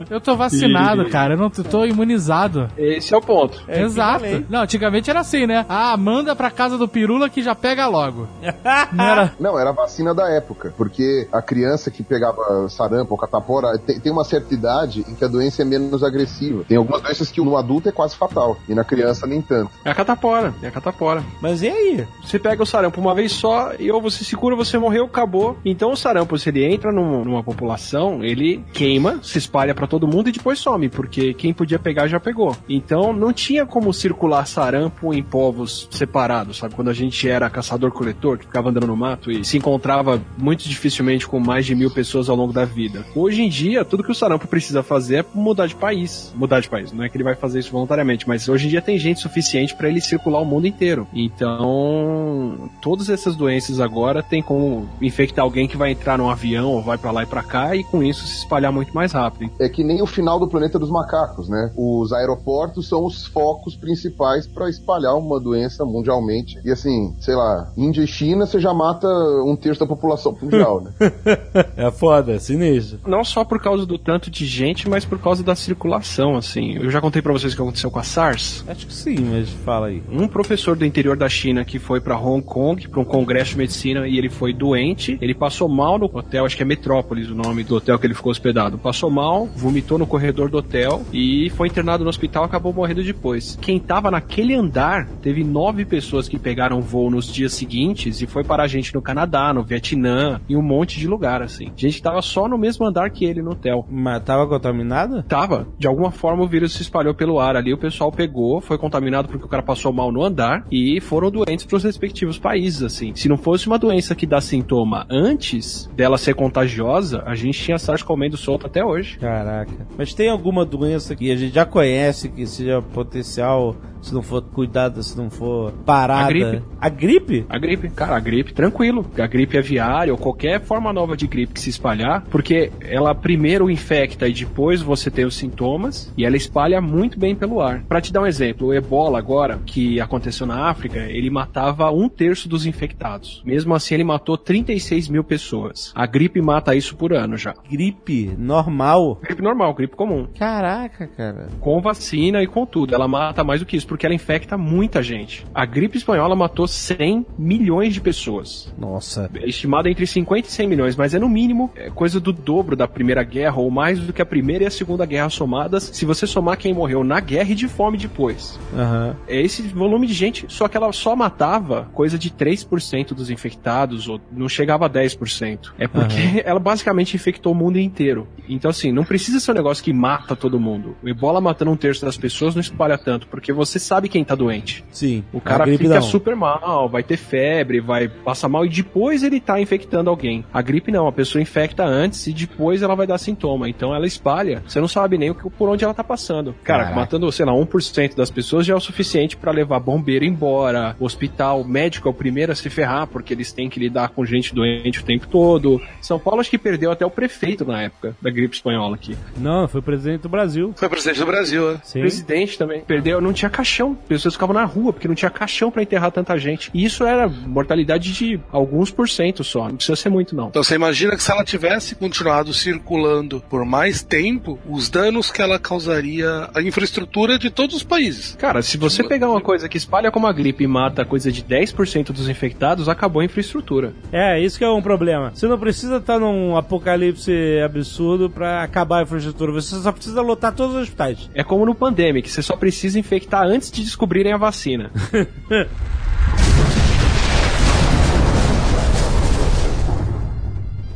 F: Eu tô vacinado, cara. Eu não eu tô imunizado.
D: Esse é o ponto.
B: É que
F: Exato. Não, antigamente era assim, né? Ah, manda pra casa do pirula que já pega logo. Não era.
E: Não, era a vacina da época. Porque a criança que pegava sarampo ou catapora tem, tem uma certa idade em que a doença é menos agressiva. Tem algumas doenças que no adulto é quase fatal. E na criança nem tanto.
D: É a catapora. É a catapora.
B: Mas e aí?
D: Você pega o sarampo uma vez só e ou você se cura, você morreu, acabou. Então o sarampo, se ele entra num- numa população, ele queima, se espalha pra todo mundo e depois some, porque quem podia pegar já pegou. Então não tinha como circular sarampo em povos separados, sabe? Quando a gente era caçador-coletor, que ficava andando no mato e se encontrava muito dificilmente com mais de mil pessoas ao longo da vida. Hoje em dia, tudo que o sarampo precisa fazer é mudar de país. Mudar de país, não é que ele vai fazer isso voluntariamente, mas hoje em dia tem gente suficiente pra ele circular o mundo inteiro. Então, todas essas doenças agora tem como infectar alguém que vai entrar num avião ou vai pra lá e pra cá e com isso se espalhar muito mais rápido.
E: É que nem o final do planeta dos macacos, né? Né? Os aeroportos são os focos principais para espalhar uma doença mundialmente. E assim, sei lá, Índia e China, você já mata um terço da população mundial, né?
B: é foda, é sinistro.
D: Não só por causa do tanto de gente, mas por causa da circulação, assim. Eu já contei para vocês o que aconteceu com a SARS.
B: Acho que sim, mas fala aí.
D: Um professor do interior da China que foi para Hong Kong, para um congresso de medicina, e ele foi doente, ele passou mal no hotel, acho que é Metrópolis o nome do hotel que ele ficou hospedado. Passou mal, vomitou no corredor do hotel e foi internado no hospital, acabou morrendo depois. Quem tava naquele andar, teve nove pessoas que pegaram voo nos dias seguintes e foi para a gente no Canadá, no Vietnã e um monte de lugar, assim. Gente que tava só no mesmo andar que ele no hotel.
B: Mas tava contaminada?
D: Tava. De alguma forma o vírus se espalhou pelo ar ali, o pessoal pegou, foi contaminado porque o cara passou mal no andar e foram doentes pros respectivos países, assim. Se não fosse uma doença que dá sintoma antes dela ser contagiosa, a gente tinha SARS comendo solto até hoje.
B: Caraca. Mas tem alguma doença que a gente já conhece que seja potencial se não for cuidada, se não for parada?
D: A gripe.
B: A gripe?
D: A gripe. Cara, a gripe, tranquilo. A gripe aviária ou qualquer forma nova de gripe que se espalhar, porque ela primeiro infecta e depois você tem os sintomas e ela espalha muito bem pelo ar. Para te dar um exemplo, o ebola agora, que aconteceu na África, ele matava um terço dos infectados. Mesmo assim, ele matou 36 mil pessoas. A gripe mata isso por ano já.
B: Gripe normal?
D: Gripe normal, gripe comum.
B: Caraca, cara.
D: Com vacina e com tudo. Ela mata mais do que isso, porque ela infecta muita gente. A gripe espanhola matou 100 milhões de pessoas.
B: Nossa.
D: É estimado entre 50 e 100 milhões, mas é no mínimo é coisa do dobro da Primeira Guerra, ou mais do que a Primeira e a Segunda Guerra somadas, se você somar quem morreu na guerra e de fome depois.
B: Aham.
D: É esse volume de gente, só que ela só matava coisa de 3% dos infectados, ou não chegava a 10%. É porque ela basicamente infectou o mundo inteiro. Então, assim, não precisa ser um negócio que mata todo mundo. O ebola matando um terço das pessoas não espalha tanto, porque você sabe quem tá doente.
B: Sim.
D: O cara
B: A gripe
D: fica
B: não.
D: super mal, vai ter febre, vai passar mal e depois ele tá infectando alguém. A gripe não, a pessoa infecta antes e depois ela vai dar sintoma. Então ela espalha. Você não sabe nem o que, por onde ela tá passando. Cara,
B: Caraca.
D: matando, sei lá, 1% das pessoas já é o suficiente pra levar bombeiro embora, hospital, médico é o primeiro a se ferrar, porque eles têm que lidar com gente doente o tempo todo. São Paulo acho que perdeu até o prefeito na época da gripe espanhola aqui.
B: Não, foi presidente do Brasil.
C: Foi presidente do Brasil, né?
B: Sim.
D: Presidente também. Perdeu, não tinha caixão. Pessoas ficavam na rua porque não tinha caixão pra enterrar tanta gente. E isso era mortalidade de alguns por cento só. Não precisa ser muito, não.
C: Então você imagina que se ela tivesse continuado circulando por mais tempo, os danos que ela causaria à infraestrutura de todos os países.
D: Cara, se você pegar uma coisa que espalha como a gripe e mata coisa de 10% dos infectados, acabou a infraestrutura.
B: É, isso que é um problema. Você não precisa estar num apocalipse absurdo pra acabar a infraestrutura. Você só precisa lotar todos os hospitais.
D: É como no Pandemic, você só precisa infectar antes de descobrirem a vacina.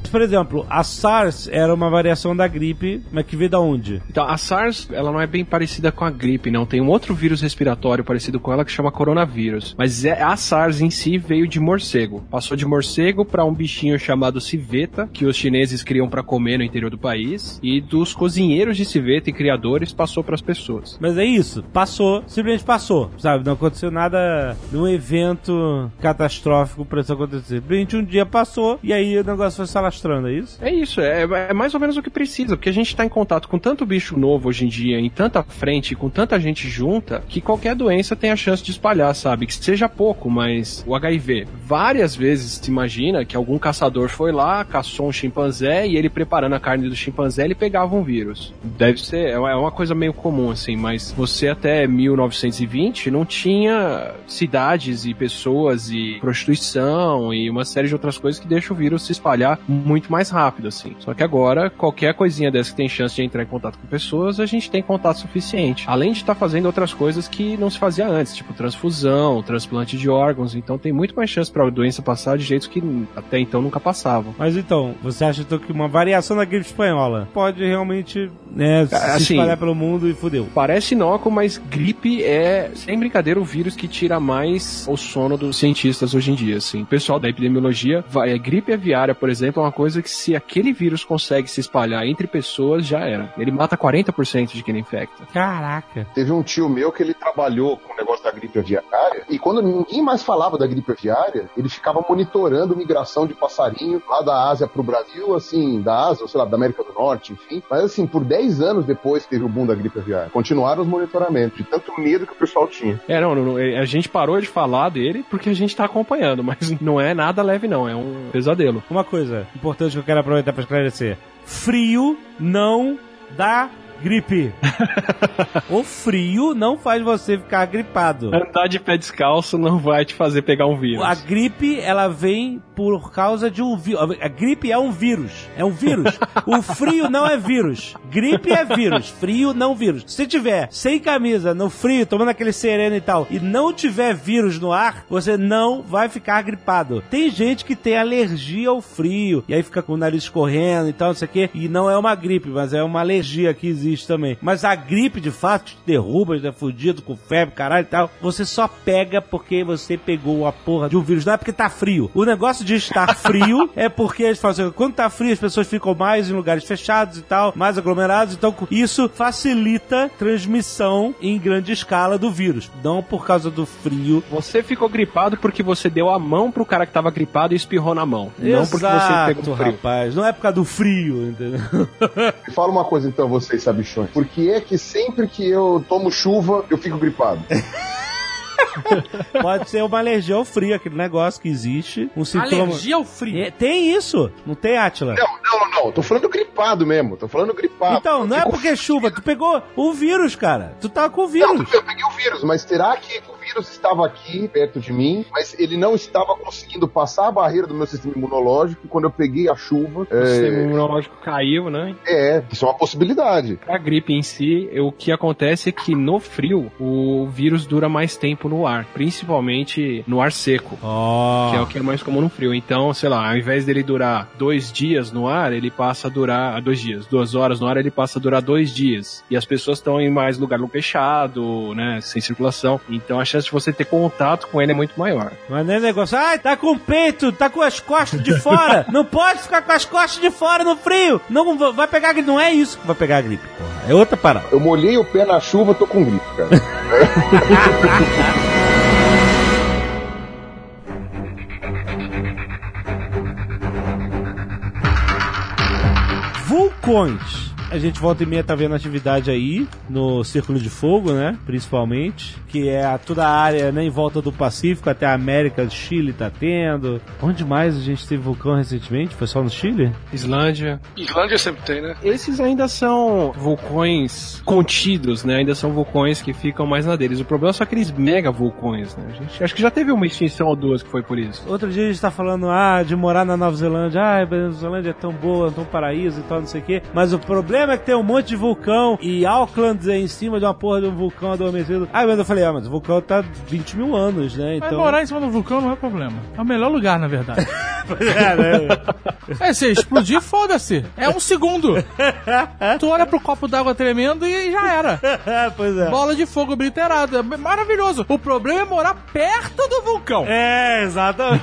B: Por exemplo, a SARS era uma variação da gripe, mas que veio da onde?
D: Então, a SARS, ela não é bem parecida com a gripe, não. Tem um outro vírus respiratório parecido com ela que chama coronavírus. Mas é, a SARS em si veio de morcego. Passou de morcego para um bichinho chamado civeta, que os chineses criam para comer no interior do país. E dos cozinheiros de civeta e criadores passou para as pessoas.
B: Mas é isso, passou, simplesmente passou, sabe? Não aconteceu nada num evento catastrófico pra isso acontecer. Simplesmente um dia passou e aí o negócio foi se alastrando, é isso?
D: É isso, é, é mais ou menos o que precisa, porque a gente tá em contato com tanto bicho novo hoje em dia, em tanta frente, com tanta gente junta, que qualquer doença tem a chance de espalhar, sabe? Que seja pouco, mas o HIV. Várias vezes se imagina que algum caçador foi lá, caçou um chimpanzé e ele preparando a carne do chimpanzé, ele pegava um vírus. Deve ser, é uma- é coisa meio comum, assim, mas você até 1920 não tinha cidades e pessoas e prostituição e uma série de outras coisas que deixam o vírus se espalhar muito mais rápido, assim. Só que agora, qualquer coisinha dessa que tem chance de entrar em contato com pessoas, a gente tem contato suficiente. Além de estar fazendo outras coisas que não se fazia antes, tipo transfusão, transplante de órgãos. Então tem muito mais chance para a doença passar de jeitos que até então nunca passavam.
B: Mas então, você acha então que uma variação da gripe espanhola pode realmente né, se
D: Assim-
B: espalhar pelo mundo e fudeu?
D: Parece inócuo, mas gripe é, sem brincadeira, o vírus que tira mais o sono dos cientistas hoje em dia, assim. O pessoal da epidemiologia, vai, é, gripe aviária, por exemplo, é uma coisa que se aquele vírus consegue se espalhar entre pessoas, já era. Ele mata 40% de quem infecta.
B: Caraca.
E: Teve um tio meu que ele trabalhou com o negócio da gripe aviária e quando ninguém mais falava da gripe aviária, ele ficava monitorando migração de passarinho lá da Ásia pro Brasil, assim, da Ásia, ou sei lá, da América do Norte, enfim. Mas assim, por 10 anos depois teve o boom da gripe aviária. Continuaram os monitoramentos, de tanto medo que o pessoal tinha.
D: É, não, não, a gente parou de falar dele porque a gente tá acompanhando, mas não é nada leve não, é um pesadelo.
B: Uma coisa importante que eu quero aproveitar para esclarecer. Frio não dá gripe. o frio não faz você ficar gripado.
D: Andar de pé descalço não vai te fazer pegar um vírus.
B: A gripe, ela vem por causa de um vírus. A gripe é um vírus. É um vírus. o frio não é vírus. Gripe é vírus. Frio não vírus. Se tiver sem camisa, no frio, tomando aquele sereno e tal, e não tiver vírus no ar, você não vai ficar gripado. Tem gente que tem alergia ao frio, e aí fica com o nariz escorrendo e tal, não sei o quê, e não é uma gripe, mas é uma alergia que existe também. Mas a gripe, de fato, te derruba, é fudido com febre, caralho e tal. Você só pega porque você pegou a porra de um vírus. Não é porque tá frio. O negócio de estar frio é porque eles falam assim, quando tá frio as pessoas ficam mais em lugares fechados e tal, mais aglomerados. Então isso facilita transmissão em grande escala do vírus. Não por causa do frio.
D: Você ficou gripado porque você deu a mão pro cara que tava gripado e espirrou na mão.
B: Exato,
D: não porque você pegou frio.
B: rapaz. Não é por causa do frio, entendeu?
E: Fala uma coisa então, vocês, sabe bichões. Por que é que sempre que eu tomo chuva, eu fico gripado?
B: Pode ser uma alergia ao frio, aquele negócio que existe. Um sintoma.
F: Alergia ao frio.
B: É, tem isso, não tem, Atila?
E: Não, não, não. Tô falando gripado mesmo. Tô falando gripado.
B: Então, não é porque é chuva, tu pegou o vírus, cara. Tu tava com o vírus.
E: Não, eu peguei o vírus, mas será que o vírus estava aqui, perto de mim, mas ele não estava conseguindo passar a barreira do meu sistema imunológico e quando eu peguei a chuva?
D: O sistema
E: É,
D: imunológico caiu, né?
E: é, isso é uma possibilidade.
D: A gripe em si, o que acontece é que no frio, o vírus dura mais tempo no ar, principalmente no ar seco.
B: Ó.
D: Que é o que é mais comum no frio. Então, sei lá, ao invés dele durar dois dias no ar, ele passa a durar dois dias. Duas horas no ar, ele passa a durar dois dias. E as pessoas estão em mais lugar no fechado, né? Sem circulação. Então a chance de você ter contato com ele é muito maior.
B: Mas não é negócio, ai, tá com o peito, tá com as costas de fora. não pode ficar com as costas de fora no frio. Não va- vai pegar gripe. Não é isso que vai pegar gripe, porra. É outra parada.
E: Eu molhei o pé na chuva, tô com gripe, cara.
B: Vulcões. A gente volta e meia tá vendo atividade aí no Círculo de Fogo, né? Principalmente. Que é a, toda a área né, em volta do Pacífico, até a América, Chile tá tendo. Onde mais a gente teve vulcão recentemente? Foi só no Chile?
D: Islândia.
C: Islândia sempre tem, né?
D: Esses ainda são vulcões contidos, né? Ainda são vulcões que ficam mais na deles. O problema são aqueles mega vulcões, né? A gente, acho que já teve uma extinção ou duas que foi por isso.
B: Outro dia a gente tá falando, ah, de morar na Nova Zelândia. Ah, a Nova Zelândia é tão boa, tão paraíso e tal, não sei o quê. Mas o problema é que tem um monte de vulcão e Auckland é em cima de uma porra de um vulcão adormecido. Aí mas eu falei, ah, mas o vulcão tá 20 mil anos, né?
F: Mas
B: Então.
F: morar em cima do vulcão não é problema. É o melhor lugar, na verdade.
B: É, né?
F: é, se explodir, foda-se. É um segundo. tu olha pro copo d'água tremendo e já era.
B: pois é.
F: Bola de fogo obliterada. É Maravilhoso. O problema é morar perto do vulcão.
B: É, exatamente.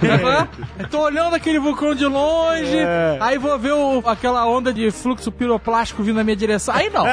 F: Eu Tô olhando aquele vulcão de longe,
B: É.
F: aí vou ver o- aquela onda de fluxo piroplástico vindo na minha direção. Aí não.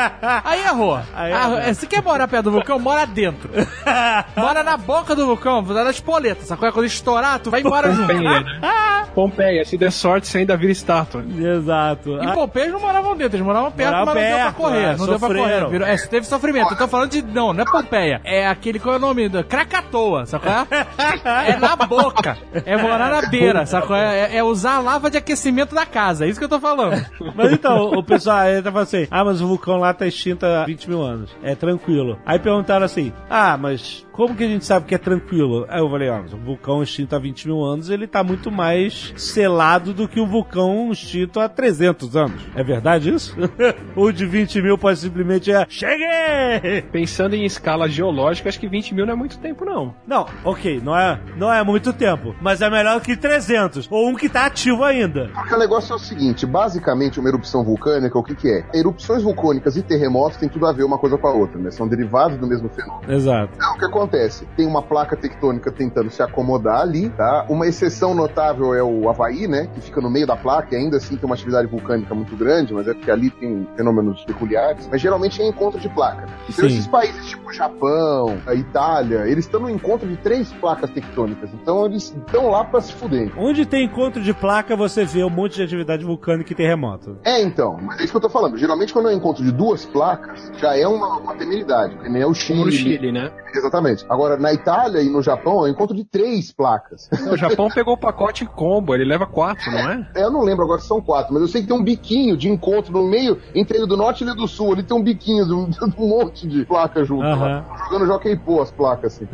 F: Aí errou.
B: Aí
F: Ah,
B: errou.
F: é, se quer morar perto do vulcão, mora dentro. Mora na boca do vulcão, dá na espoleta. Sabe quando estourar, tu vai embora junto.
D: Pompeia, né? Pompeia, se der sorte, você ainda vira estátua.
B: Exato.
F: Em Pompeia eles não moravam dentro, eles moravam perto,
B: Moravam
F: mas não deu pra
B: perto,
F: correr.
B: é,
F: não deu pra
B: sofreram.
F: correr. Virou- é, teve sofrimento. Eu tô falando de. Não, não é Pompeia. É aquele. Qual é o nome? da- Krakatoa, qual é? É na boca. É morar na beira, qual é? É, é usar a lava de aquecimento da casa. É isso que eu tô falando.
B: Mas então, o pessoal tá falando assim: ah, mas o vulcão lá tá extinto há 20 mil anos. É tranquilo. Aí perguntaram assim: ah, mas como que a gente sabe que é tranquilo? Aí eu falei: ah, mas o vulcão extinto há 20 mil anos ele tá muito mais selado do que o vulcão extinto há 300 anos. É verdade isso? o de 20 mil pode simplesmente é: cheguei!
D: Pensando em escala geológica, acho que 20 mil não é muito tempo, não.
B: Não, ok, não é, não é muito tempo, mas é melhor que 300, ou um que tá ativo ainda.
E: Porque o negócio é o seguinte, basicamente uma erupção vulcânica, o que que é? Erupções vulcânicas e terremotos têm tudo a ver uma coisa com a outra, né? São derivados do mesmo fenômeno.
B: Exato.
E: Então, o que acontece? Tem uma placa tectônica tentando se acomodar ali, tá? Uma exceção notável é o Havaí, né? Que fica no meio da placa e ainda assim tem uma atividade vulcânica muito grande, mas é porque ali tem fenômenos peculiares. Mas geralmente é encontro de placa. Então
B: Sim.
E: esses países tipo Japão, a Itália, eles estão no encontro de três placas tectônicas. Então eles estão lá pra se fuder.
B: Onde tem encontro de placa, você vê um monte de atividade vulcânica e terremoto.
E: É, então, mas é isso que eu tô falando. Geralmente, quando é um encontro de duas placas, já é uma, uma temeridade, que nem é o Chile.
D: Como no Chile, né?
E: Exatamente. Agora, na Itália e no Japão, é um encontro de três placas.
D: O Japão pegou o pacote combo, ele leva quatro, não é?
E: É, Eu não lembro agora se são quatro, mas eu sei que tem um biquinho de encontro no meio, entre ele do norte e ele do sul. Ali tem um biquinho de um, de um monte de placa junto. Lá. Jogando Jockey Pô as placas, assim.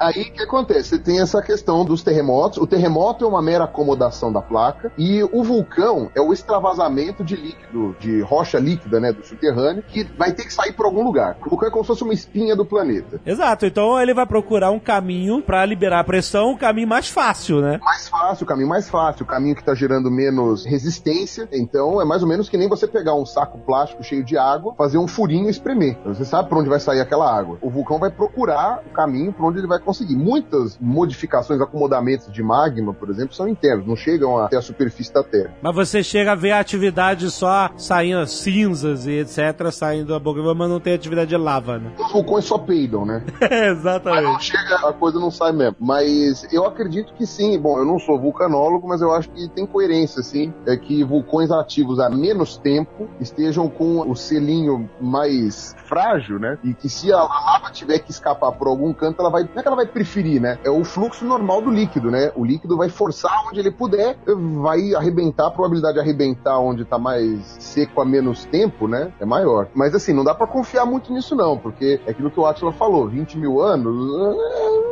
E: Aí o que acontece? Você tem essa questão dos terremotos. O terremoto é uma mera acomodação da placa e o vulcão é o extravasamento de líquido, de rocha líquida, né, do subterrâneo, que vai ter que sair por algum lugar. O vulcão é como se fosse uma espinha do planeta.
B: Exato, então ele vai procurar um caminho pra liberar a pressão, um caminho mais fácil, né?
E: Mais fácil, o caminho mais fácil, o caminho que tá gerando menos resistência. Então é mais ou menos que nem você pegar um saco plástico cheio de água, fazer um furinho e espremer. Então, Você sabe pra onde vai sair aquela água. O vulcão vai procurar o caminho por onde ele vai conseguir. Muitas modificações, acomodamentos de magma, por exemplo, são internos, não chegam até a superfície da Terra.
B: Mas você chega a ver a atividade só saindo cinzas e etc, saindo da boca, mas não tem atividade de lava, né?
E: Os vulcões só peidam, né?
B: Exatamente.
E: chega, a coisa não sai mesmo. Mas eu acredito que sim. Bom, eu não sou vulcanólogo, mas eu acho que tem coerência, sim. É que vulcões ativos há menos tempo estejam com o selinho mais frágil, né? E que se a lava tiver que escapar por algum canto, ela vai. Não é que ela vai preferir, né? É o fluxo normal do líquido, né? O líquido vai forçar onde ele puder, vai arrebentar, a probabilidade de arrebentar onde tá mais seco há menos tempo, né? É maior. Mas assim, não dá pra confiar muito nisso, não, porque é aquilo que o Atila falou: 20 mil anos. É,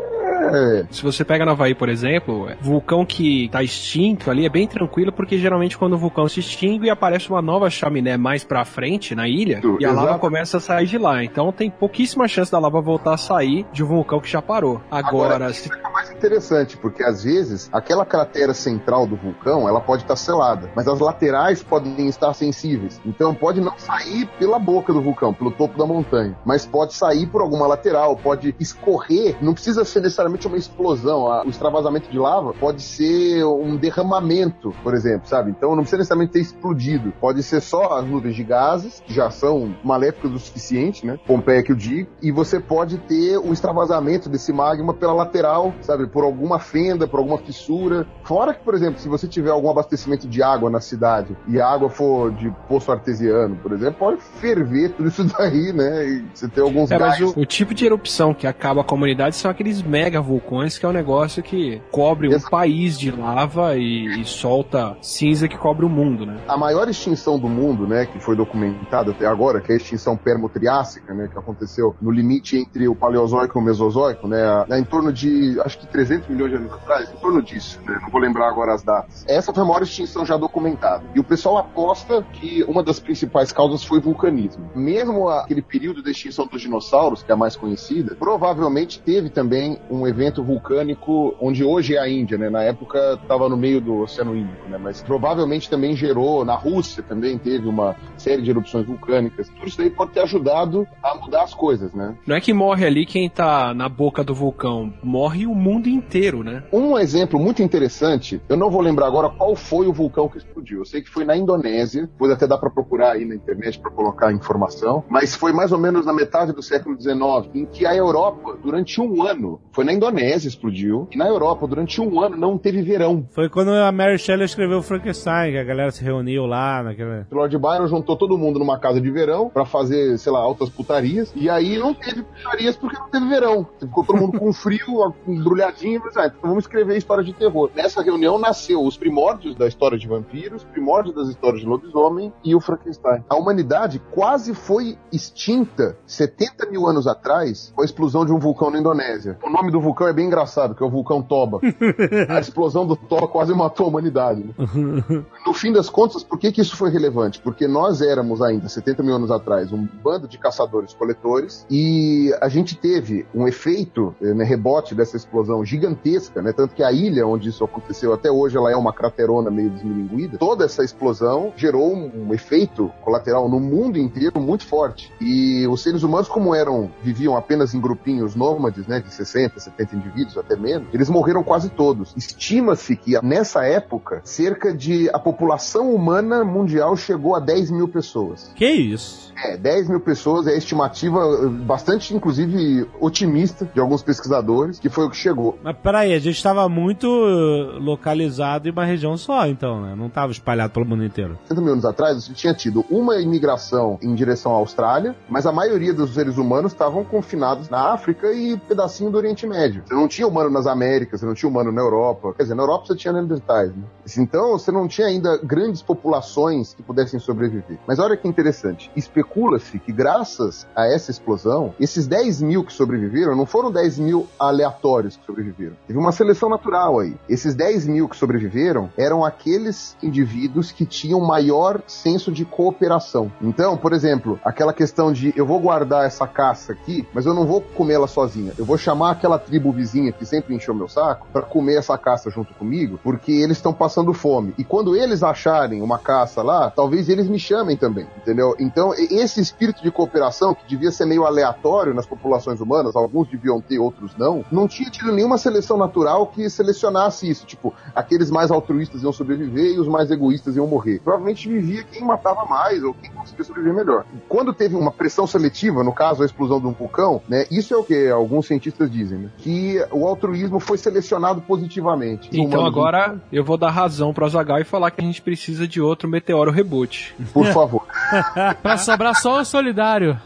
D: Se você pega no Havaí, por exemplo, é, vulcão que tá extinto ali é bem tranquilo, porque geralmente quando o vulcão se extingue aparece uma nova chaminé mais pra frente na ilha e a lava
E: exato.
D: começa a sair de lá. Então tem pouquíssima chance da lava voltar a sair de um vulcão que já parou. Agora, se
E: Isso é mais interessante, porque às vezes aquela cratera central do vulcão ela pode estar selada, mas as laterais podem estar sensíveis. Então pode não sair pela boca do vulcão, pelo topo da montanha, mas pode sair por alguma lateral, pode escorrer. Não precisa ser necessariamente uma explosão. O extravasamento de lava pode ser um derramamento, por exemplo, sabe? Então não precisa necessariamente ter explodido. Pode ser só as nuvens de gases, que já são maléficas o suficiente, né? Pompeia que eu digo. E você pode ter o extravasamento desse magma pela lateral, sabe? Por alguma fenda, por alguma fissura. Fora que, por exemplo, se você tiver algum abastecimento de água na cidade e a água for de poço artesiano, por exemplo, pode ferver tudo isso daí, né? E você ter alguns
D: É, mas o, o tipo de erupção que acaba a comunidade são aqueles mega vulcões, que é um negócio que cobre um país de lava e, e solta cinza que cobre o mundo, né?
E: A maior extinção do mundo, né, que foi documentada até agora, que é a extinção permotriássica, né, que aconteceu no limite entre o Paleozoico e o Mesozoico, né, em torno de, acho que 300 milhões de anos atrás, em torno disso, né, não vou lembrar agora as datas. Essa foi a maior extinção já documentada. E o pessoal aposta que uma das principais causas foi vulcanismo. Mesmo aquele período da extinção dos dinossauros, que é a mais conhecida, provavelmente teve também um evento vulcânico onde hoje é a Índia, né, na época estava no meio do Oceano Índico, né, mas provavelmente também gerou, na Rússia também teve uma série de erupções vulcânicas. Tudo isso aí pode ter ajudado a mudar as coisas, né?
D: Não é que morre ali quem tá na boca do vulcão, morre o mundo inteiro, né?
E: Um exemplo muito interessante, eu não vou lembrar agora qual foi o vulcão que explodiu. Eu sei que foi na Indonésia, pode até dar para procurar aí na internet para colocar a informação, mas foi mais ou menos na metade do século XIX, em que a Europa, durante um ano, foi na Indonésia explodiu, e na Europa, durante um ano, não teve verão.
B: Foi quando a Mary Shelley escreveu Frankenstein, que a galera se reuniu lá naquela.
E: O Lord Byron juntou todo mundo numa casa de verão para fazer, sei lá, altas putarias. E aí não teve putarias porque não teve verão. Ficou todo mundo com frio, embrulhadinho. Mas, ah, então vamos escrever história de terror. Nessa reunião nasceu os primórdios da história de vampiros, os primórdios das histórias de lobisomem e o Frankenstein. A humanidade quase foi extinta 70 mil anos atrás com a explosão de um vulcão na Indonésia. O nome do vulcão é bem engraçado, que é o vulcão Toba. a explosão do Toba quase matou a humanidade. né? No fim das contas, por que, que isso foi relevante? Porque nós éramos ainda, 70 mil anos atrás, um bando de caçadores-coletores e a gente teve um efeito, eh, né, rebote dessa explosão explosão gigantesca, né? Tanto que a ilha onde isso aconteceu até hoje ela é uma craterona meio desmilinguida. Toda essa explosão gerou um, um efeito colateral no mundo inteiro muito forte. E os seres humanos, como eram, viviam apenas em grupinhos nômades, né? De 60, 70 indivíduos, até menos, eles morreram quase todos. Estima-se que nessa época, cerca de a população humana mundial chegou a 10 mil pessoas.
B: Que isso?
E: É, 10 mil pessoas é a estimativa eh, bastante, inclusive, otimista de alguns pesquisadores, que foi o que chegou.
B: Mas peraí, a gente estava muito uh, localizado em uma região só, então, né? Não estava espalhado pelo mundo inteiro.
E: 60 mil anos atrás, você tinha tido uma imigração em direção à Austrália, mas a maioria dos seres humanos estavam confinados na África e pedacinho do Oriente Médio. Você não tinha humano nas Américas, você não tinha humano na Europa. Quer dizer, na Europa você tinha neandertais, né? Então, você não tinha ainda grandes populações que pudessem sobreviver. Mas olha que interessante. Especula-se que graças a essa explosão, esses 10 mil que sobreviveram não foram 10 mil aleatórios que sobreviveram. Teve uma seleção natural aí. Esses 10 mil que sobreviveram eram aqueles indivíduos que tinham maior senso de cooperação. Então, por exemplo, aquela questão de eu vou guardar essa caça aqui, mas eu não vou comer ela sozinha. Eu vou chamar aquela tribo vizinha que sempre encheu meu saco para comer essa caça junto comigo, porque eles estão passando fome. E quando eles acharem uma caça lá, talvez eles me chamem também, entendeu? Então, esse espírito de cooperação, que devia ser meio aleatório nas populações humanas, alguns deviam ter, outros não, não tinha tido nenhuma seleção natural que selecionasse isso. Tipo, aqueles mais altruístas iam sobreviver e os mais egoístas iam morrer. Provavelmente vivia quem matava mais ou quem conseguia sobreviver melhor. Quando teve uma pressão seletiva, no caso a explosão de um vulcão, né, isso é o que alguns cientistas dizem, né, que o altruísmo foi selecionado positivamente.
D: Então agora eu vou dar razão pro Azagal e falar que a gente precisa de outro meteoro reboot.
E: Por favor.
F: Pra sobrar só o solidário.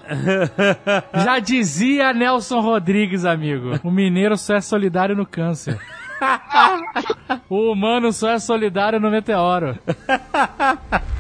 F: Já dizia Nelson Rodrigues, amigo. O mineiro só é solidário no câncer. O humano só é solidário no meteoro.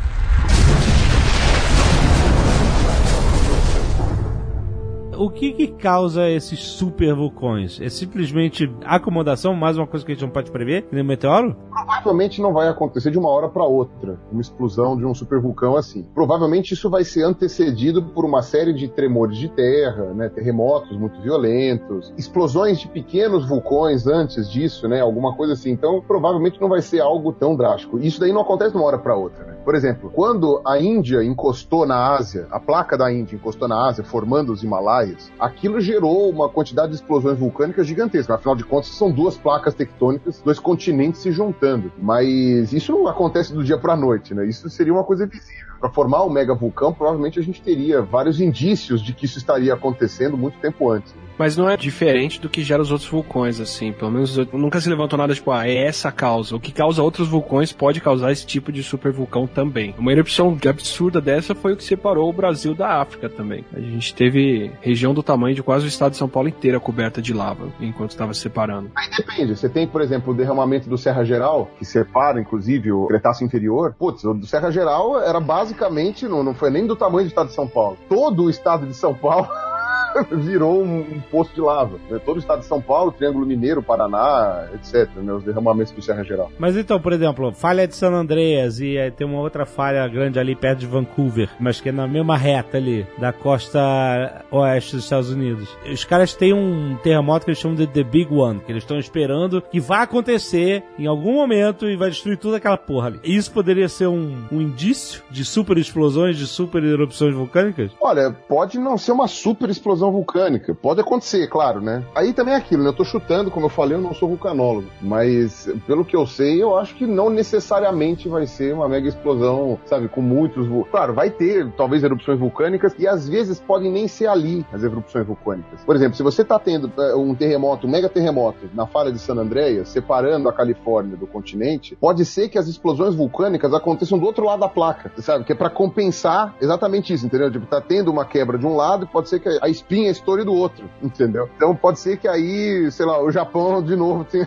B: O que que causa esses super vulcões? É simplesmente acomodação, mais uma coisa que a gente não pode prever, nem o meteoro?
E: Provavelmente não vai acontecer de uma hora para outra, uma explosão de um supervulcão assim. Provavelmente isso vai ser antecedido por uma série de tremores de terra, né, terremotos muito violentos, explosões de pequenos vulcões antes disso, né, alguma coisa assim. Então, provavelmente não vai ser algo tão drástico. Isso daí não acontece de uma hora para outra, né? Por exemplo, quando a Índia encostou na Ásia, a placa da Índia encostou na Ásia, formando os Himalaias, aquilo gerou uma quantidade de explosões vulcânicas gigantesca. Afinal de contas, são duas placas tectônicas, dois continentes se juntando. Mas isso não acontece do dia para noite, né? Isso seria uma coisa visível. Para formar um mega vulcão, provavelmente a gente teria vários indícios de que isso estaria acontecendo muito tempo antes.
D: Mas não é diferente do que gera os outros vulcões, assim. Pelo menos nunca se levantou nada tipo, ah, é essa a causa. O que causa outros vulcões pode causar esse tipo de supervulcão também. Uma erupção absurda dessa foi o que separou o Brasil da África também. A gente teve região do tamanho de quase o estado de São Paulo inteira coberta de lava enquanto estava se separando.
E: Aí depende. Você tem, por exemplo, o derramamento do Serra Geral, que separa, inclusive, o Cretáceo Inferior. Putz, o do Serra Geral era basicamente, não, não foi nem do tamanho do estado de São Paulo. Todo o estado de São Paulo virou um, um poço de lava. né? Todo o estado de São Paulo, Triângulo Mineiro, Paraná, etc. Né? Os derramamentos do Serra Geral.
B: Mas então, por exemplo, falha de San Andreas e aí tem uma outra falha grande ali perto de Vancouver, mas que é na mesma reta ali, da costa oeste dos Estados Unidos. Os caras têm um terremoto que eles chamam de The Big One, que eles estão esperando que vai acontecer em algum momento e vai destruir toda aquela porra ali. Isso poderia ser um, um indício de super explosões, de super erupções vulcânicas?
E: Olha, pode não ser uma super explosão vulcânica. Pode acontecer, claro, né? Aí também é aquilo, né? Eu tô chutando, como eu falei, eu não sou vulcanólogo. Mas, pelo que eu sei, eu acho que não necessariamente vai ser uma mega explosão, sabe? Com muitos. Claro, vai ter, talvez, erupções vulcânicas, e às vezes podem nem ser ali as erupções vulcânicas. Por exemplo, se você tá tendo eh, um terremoto, um mega terremoto, na falha de San Andreas, separando a Califórnia do continente, pode ser que as explosões vulcânicas aconteçam do outro lado da placa, sabe? Que é pra compensar exatamente isso, entendeu? Tipo, tá tendo uma quebra de um lado, pode ser que a espinha estoure do outro, entendeu? Então pode ser que aí, sei lá, o Japão de novo tenha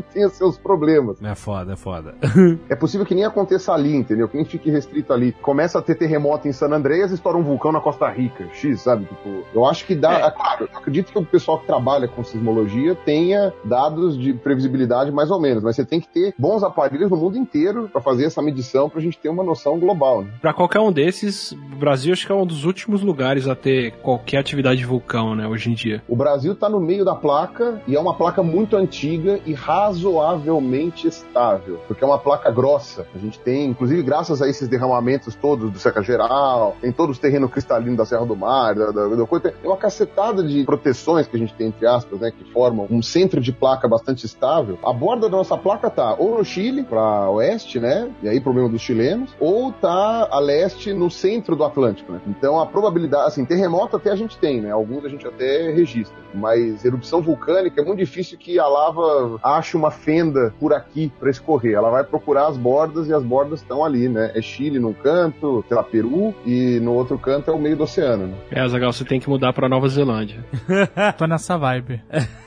E: tenha seus problemas.
B: É foda, é foda.
E: É possível que nem aconteça ali, entendeu? Que nem fique restrito ali. Começa a ter terremoto em San Andreas e estoura um vulcão na Costa Rica. X, sabe? Tipo, eu acho que dá. É. Claro, eu acredito que o pessoal que trabalha com sismologia tenha dados de previsibilidade mais ou menos, mas você tem que ter bons aparelhos no mundo inteiro para fazer essa medição pra gente ter uma noção global. Né?
D: Para qualquer um desses, o Brasil acho que é um dos últimos lugares a ter qualquer atividade de vulcão, né, hoje em dia.
E: O Brasil tá no meio da placa e é uma placa muito antiga e razoavelmente estável, porque é uma placa grossa. A gente tem, inclusive graças a esses derramamentos todos do Seca Geral, tem todos os terrenos cristalinos da Serra do Mar, da, da, da coisa, tem uma cacetada de proteções que a gente tem, entre aspas, né, que formam um centro de placa bastante estável. A borda da nossa placa tá ou no Chile, para oeste, né, e aí problema dos chilenos, ou tá a leste no centro do Atlântico, né. Então a probabilidade, assim, terremoto até a gente tem, né, alguns a gente até registra, mas erupção vulcânica é muito difícil que a lava ache uma fenda por aqui para escorrer. Ela vai procurar as bordas e as bordas estão ali, né? É Chile num canto, sei lá, Peru, e no outro canto é o meio do oceano, né?
D: É, Zagal, você tem que mudar para Nova Zelândia.
F: Tô nessa vibe.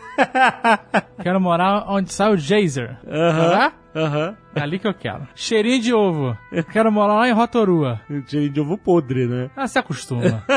F: quero morar onde sai o geyser.
B: Aham. Aham.
F: É ali que eu quero. Cheirinho de ovo. Eu quero morar lá em Rotorua.
B: Cheirinho de ovo podre, né?
F: Ah, se acostuma.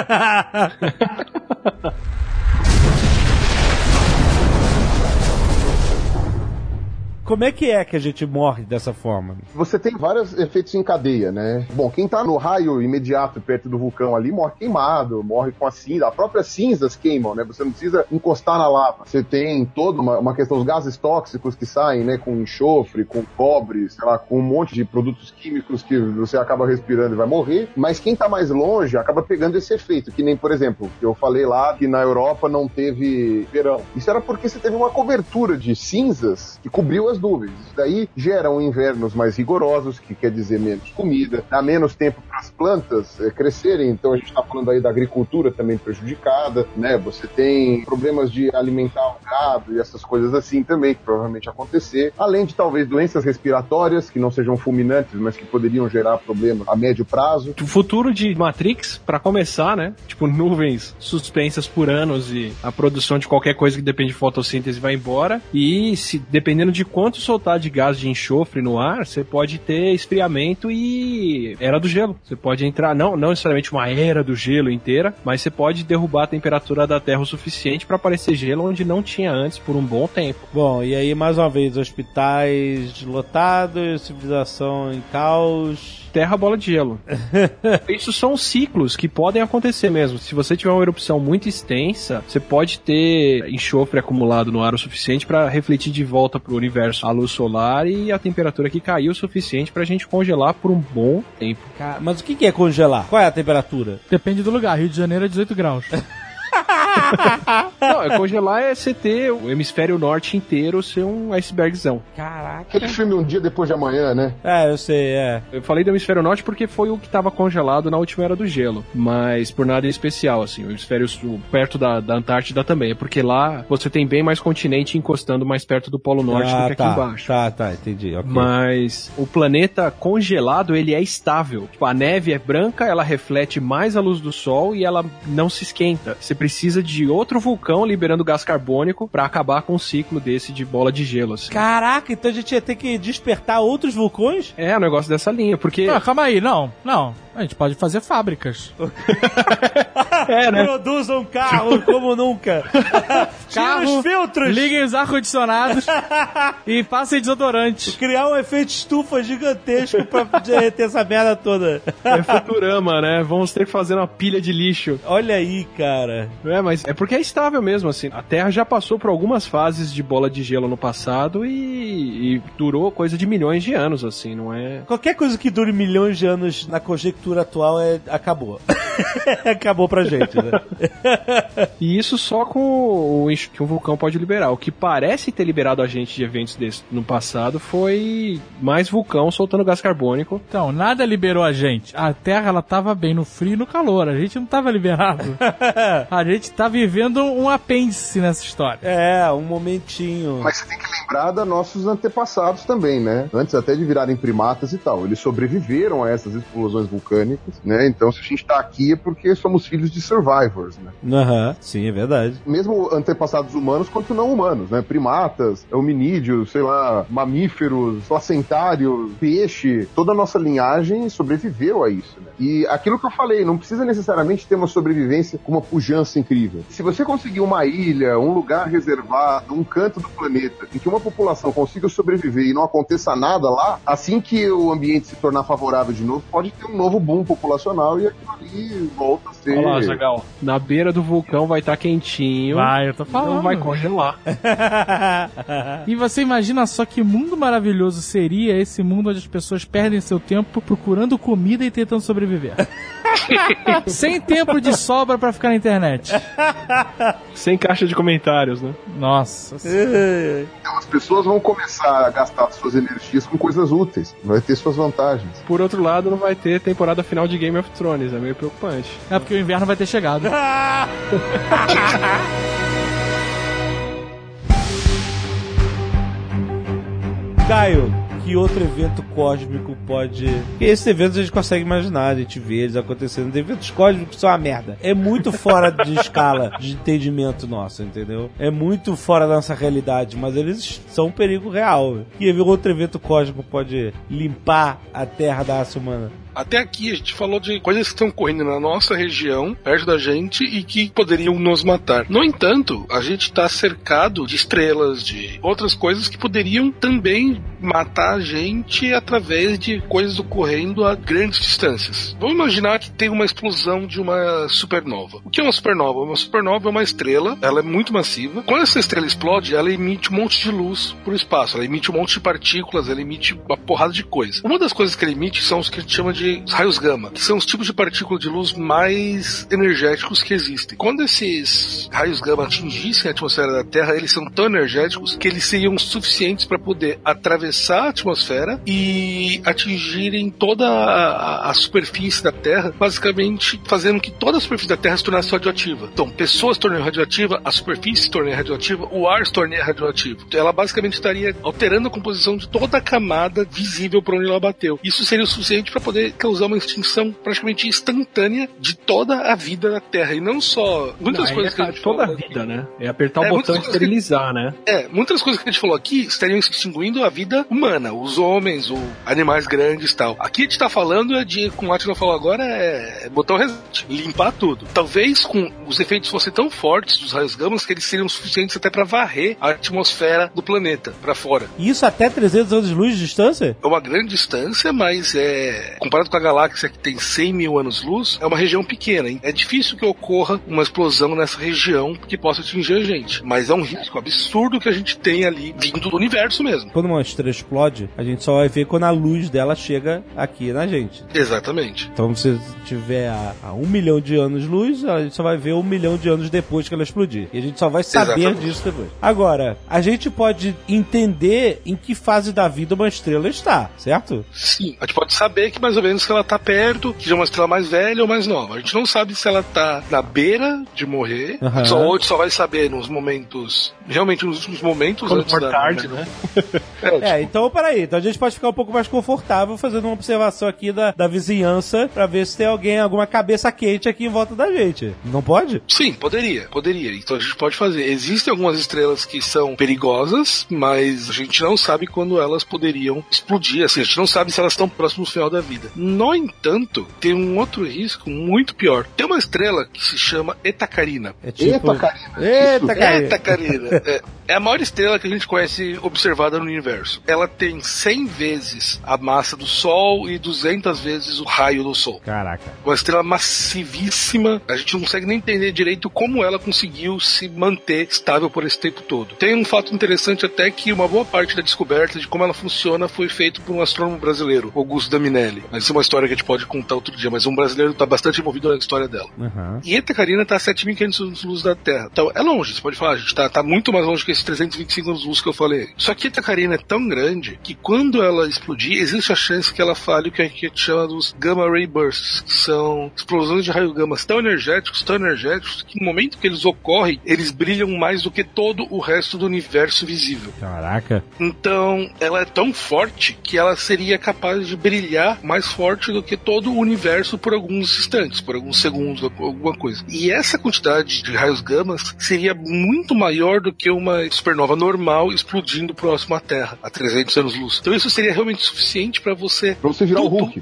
B: Como é que é que a gente morre dessa forma?
E: Você tem vários efeitos em cadeia, né? Bom, quem tá no raio imediato perto do vulcão ali morre queimado, morre com a cinza. A própria cinzas queimam, né? Você não precisa encostar na lava. Você tem toda uma, uma questão, os gases tóxicos que saem, né? Com enxofre, com cobre, sei lá, com um monte de produtos químicos que você acaba respirando e vai morrer. Mas quem tá mais longe acaba pegando esse efeito, que nem, por exemplo, eu falei lá que na Europa não teve verão. Isso era porque você teve uma cobertura de cinzas que cobriu as nuvens. Isso daí geram invernos mais rigorosos, que quer dizer menos comida, dá menos tempo para as plantas é, crescerem. Então a gente está falando aí da agricultura também prejudicada, né? Você tem problemas de alimentar o gado e essas coisas assim também que provavelmente acontecer. Além de talvez doenças respiratórias que não sejam fulminantes, mas que poderiam gerar problemas a médio prazo.
D: O futuro de Matrix, para começar, né? Tipo nuvens suspensas por anos e a produção de qualquer coisa que depende de fotossíntese vai embora. E se dependendo de quanto quanto soltar de gás de enxofre no ar, você pode ter esfriamento e era do gelo. Você pode entrar, não, não necessariamente uma era do gelo inteira, mas você pode derrubar a temperatura da Terra o suficiente para aparecer gelo onde não tinha antes por um bom tempo.
B: Bom, e aí mais uma vez, hospitais lotados, civilização em caos,
D: terra bola de gelo. Isso são ciclos que podem acontecer mesmo. Se você tiver uma erupção muito extensa, você pode ter enxofre acumulado no ar o suficiente para refletir de volta para o universo a luz solar e a temperatura que caiu o suficiente para a gente congelar por um bom tempo.
B: Mas o que é congelar? Qual é a temperatura?
F: Depende do lugar. Rio de Janeiro é 18 graus.
D: Não, é congelar é você ter o hemisfério norte inteiro ser um icebergzão.
B: Caraca.
E: Aquele filme Um Dia Depois de Amanhã, né?
B: É, eu sei, é.
D: Eu falei do hemisfério norte porque foi o que estava congelado na última era do gelo. Mas por nada especial, assim. O hemisfério sul, perto da, da Antártida também. É porque lá você tem bem mais continente encostando mais perto do Polo Norte
B: ah,
D: do que
B: tá,
D: aqui embaixo.
B: Tá, tá, entendi. Okay.
D: Mas o planeta congelado, ele é estável. Tipo, a neve é branca, ela reflete mais a luz do sol e ela não se esquenta. Você precisa de outro vulcão liberando gás carbônico para acabar com um ciclo desse de bola de gelo. Assim.
B: Caraca, então a gente ia ter que despertar outros vulcões?
D: É, um negócio dessa linha, porque.
F: Ah, calma aí, não, não. A gente pode fazer fábricas.
B: é, né? Produzam carro como nunca. Tira os filtros.
F: Liguem os ar-condicionados e passem desodorante.
B: Criar um efeito estufa gigantesco pra derreter essa merda toda.
D: É Futurama, né? Vamos ter que fazer uma pilha de lixo.
B: Olha aí, cara.
D: É, mas é porque é estável mesmo, assim. A Terra já passou por algumas fases de bola de gelo no passado e, e durou coisa de milhões de anos, assim, não é?
B: Qualquer coisa que dure milhões de anos na conjectura atual é acabou. acabou pra gente, né?
D: e isso só com o que o vulcão pode liberar. O que parece ter liberado a gente de eventos desses no passado foi mais vulcão soltando gás carbônico.
F: Então, nada liberou a gente. A Terra ela tava bem no frio e no calor. A gente não tava liberado. a gente tá vivendo um apêndice nessa história.
B: É, um momentinho.
E: Mas você tem que lembrar dos nossos antepassados também, né? Antes até de virarem primatas e tal. Eles sobreviveram a essas explosões vulcânicas, né? Então, se a gente tá aqui porque somos filhos de survivors, né?
B: Aham, sim, é verdade.
E: Mesmo antepassados humanos quanto não humanos, né? Primatas, hominídeos, sei lá, mamíferos, placentários, peixe, toda a nossa linhagem sobreviveu a isso, né? E aquilo que eu falei, não precisa necessariamente ter uma sobrevivência com uma pujança incrível. Se você conseguir uma ilha, um lugar reservado, um canto do planeta, em que uma população consiga sobreviver e não aconteça nada lá, assim que o ambiente se tornar favorável de novo, pode ter um novo boom populacional e aquilo ali volta a ser.
D: Olha lá, Zagal. Na beira do vulcão vai estar quentinho.
F: Vai, eu tô falando.
D: Não vai congelar.
F: E você imagina só que mundo maravilhoso seria esse mundo onde as pessoas perdem seu tempo procurando comida e tentando sobreviver. Sem tempo de sobra pra ficar na internet.
D: Sem caixa de comentários, né?
F: Nossa.
E: Então, as pessoas vão começar a gastar suas energias com coisas úteis. Vai ter suas vantagens.
D: Por outro lado, não vai ter temporada final de Game of Thrones. É meio preocupante.
F: É porque o inverno vai ter chegado.
B: Caio, que outro evento cósmico pode. Porque esses eventos a gente consegue imaginar, a gente vê eles acontecendo. Eventos cósmicos são uma merda. É muito fora de escala de entendimento nosso, entendeu? É muito fora da nossa realidade, mas eles são um perigo real. Que outro evento cósmico pode limpar a Terra da raça humana?
C: Até aqui a gente falou de coisas que estão ocorrendo na nossa região, perto da gente, e que poderiam nos matar. No entanto, a gente está cercado de estrelas, de outras coisas que poderiam também matar a gente através de coisas ocorrendo a grandes distâncias. Vamos imaginar que tem uma explosão de uma supernova. O que é uma supernova? Uma supernova é uma estrela, ela é muito massiva. Quando essa estrela explode, ela emite um monte de luz para o espaço, ela emite um monte de partículas, ela emite uma porrada de coisa. Uma das coisas que ela emite são os que a gente chama de raios gama, que são os tipos de partículas de luz mais energéticos que existem. Quando esses raios gama atingissem a atmosfera da Terra, eles são tão energéticos que eles seriam suficientes para poder atravessar a atmosfera e atingirem toda a, a superfície da Terra, basicamente fazendo que toda a superfície da Terra se tornasse radioativa. Então, pessoas se tornam radioativa, a superfície se torna radioativa, o ar se torna radioativo. Ela basicamente estaria alterando a composição de toda a camada visível por onde ela bateu. Isso seria o suficiente para poder causar uma extinção praticamente instantânea de toda a vida na Terra. E não só. Muitas
D: Não,
C: coisas
D: é
C: que a gente
D: toda a
C: falou
D: vida,
C: aqui-
D: né? É apertar o
C: É,
D: botão
C: muitas
D: e
C: coisas que-
D: esterilizar, né?
C: É, muitas coisas que a gente falou aqui estariam extinguindo a vida humana, os homens, os animais grandes e tal. Aqui a gente tá falando é de, como a Atila falou agora, é botar o reset, limpar tudo. Talvez com os efeitos fossem tão fortes dos raios gamas que eles seriam suficientes até para varrer a atmosfera do planeta para fora.
B: E Isso até 300 anos de luz de distância?
C: É uma grande distância, mas é comparado com a galáxia que tem 100 mil anos-luz, é uma região pequena. hein? É difícil que ocorra uma explosão nessa região que possa atingir a gente. Mas é um risco absurdo que a gente tem ali vindo do universo mesmo.
B: Quando uma estrela explode, a gente só vai ver quando a luz dela chega aqui na gente.
C: Exatamente.
B: Então, se tiver a, a um milhão de anos-luz, a gente só vai ver um milhão de anos depois que ela explodir. E a gente só vai saber
C: Exatamente.
B: disso depois. Agora, a gente pode entender em que fase da vida uma estrela está, certo?
C: Sim, a gente pode saber que mais ou menos que ela tá perto, que já é uma estrela mais velha ou mais nova. A gente não sabe se ela tá na beira de morrer,
B: Aham.
C: só, ou a gente só vai saber nos momentos, realmente nos últimos momentos
D: Quando
C: antes
D: for
C: da,
D: tarde, né?
C: É, tipo,
B: É, então peraí. Então a gente pode ficar um pouco mais confortável fazendo uma observação aqui da, da vizinhança pra ver se tem alguém, alguma cabeça quente aqui em volta da gente. Não pode?
C: Sim, poderia, poderia. Então a gente pode fazer. Existem algumas estrelas que são perigosas, mas a gente não sabe quando elas poderiam explodir. Assim, a gente não sabe se elas estão próximas do final da vida. No entanto, tem um outro risco muito pior. Tem uma estrela que se chama Etacarina.
B: É tipo... Cara.
C: Etacarina. é, é a maior estrela que a gente conhece observada no universo. Ela tem 100 vezes a massa do Sol e 200 vezes o raio do Sol.
B: Caraca.
C: Uma estrela massivíssima. A gente não consegue nem entender direito como ela conseguiu se manter estável por esse tempo todo. Tem um fato interessante até que uma boa parte da descoberta de como ela funciona foi feito por um astrônomo brasileiro, Augusto Daminelli. Mas isso é uma história que a gente pode contar outro dia, mas um brasileiro está bastante envolvido na história dela.
B: Uhum.
C: E Eta Carina está a 7.500 anos luz da Terra. Então é longe, você pode falar, a gente tá, tá muito mais longe que esses 325 anos luz que eu falei. Só que Eta Carina é tão grande que quando ela explodir, existe a chance que ela fale o que a gente chama dos Gamma Ray Bursts, que são explosões de raio gama tão energéticos, tão energéticos, que no momento que eles ocorrem, eles brilham mais do que todo o resto do universo visível.
B: Caraca.
C: Então, ela é tão forte que ela seria capaz de brilhar mais forte do que todo o universo por alguns instantes, por alguns segundos, alguma coisa. E essa quantidade de raios gamas seria muito maior do que uma supernova normal explodindo próximo à Terra, a 300 anos-luz. Então isso seria realmente suficiente para você...
E: Pra você virar o Hulk.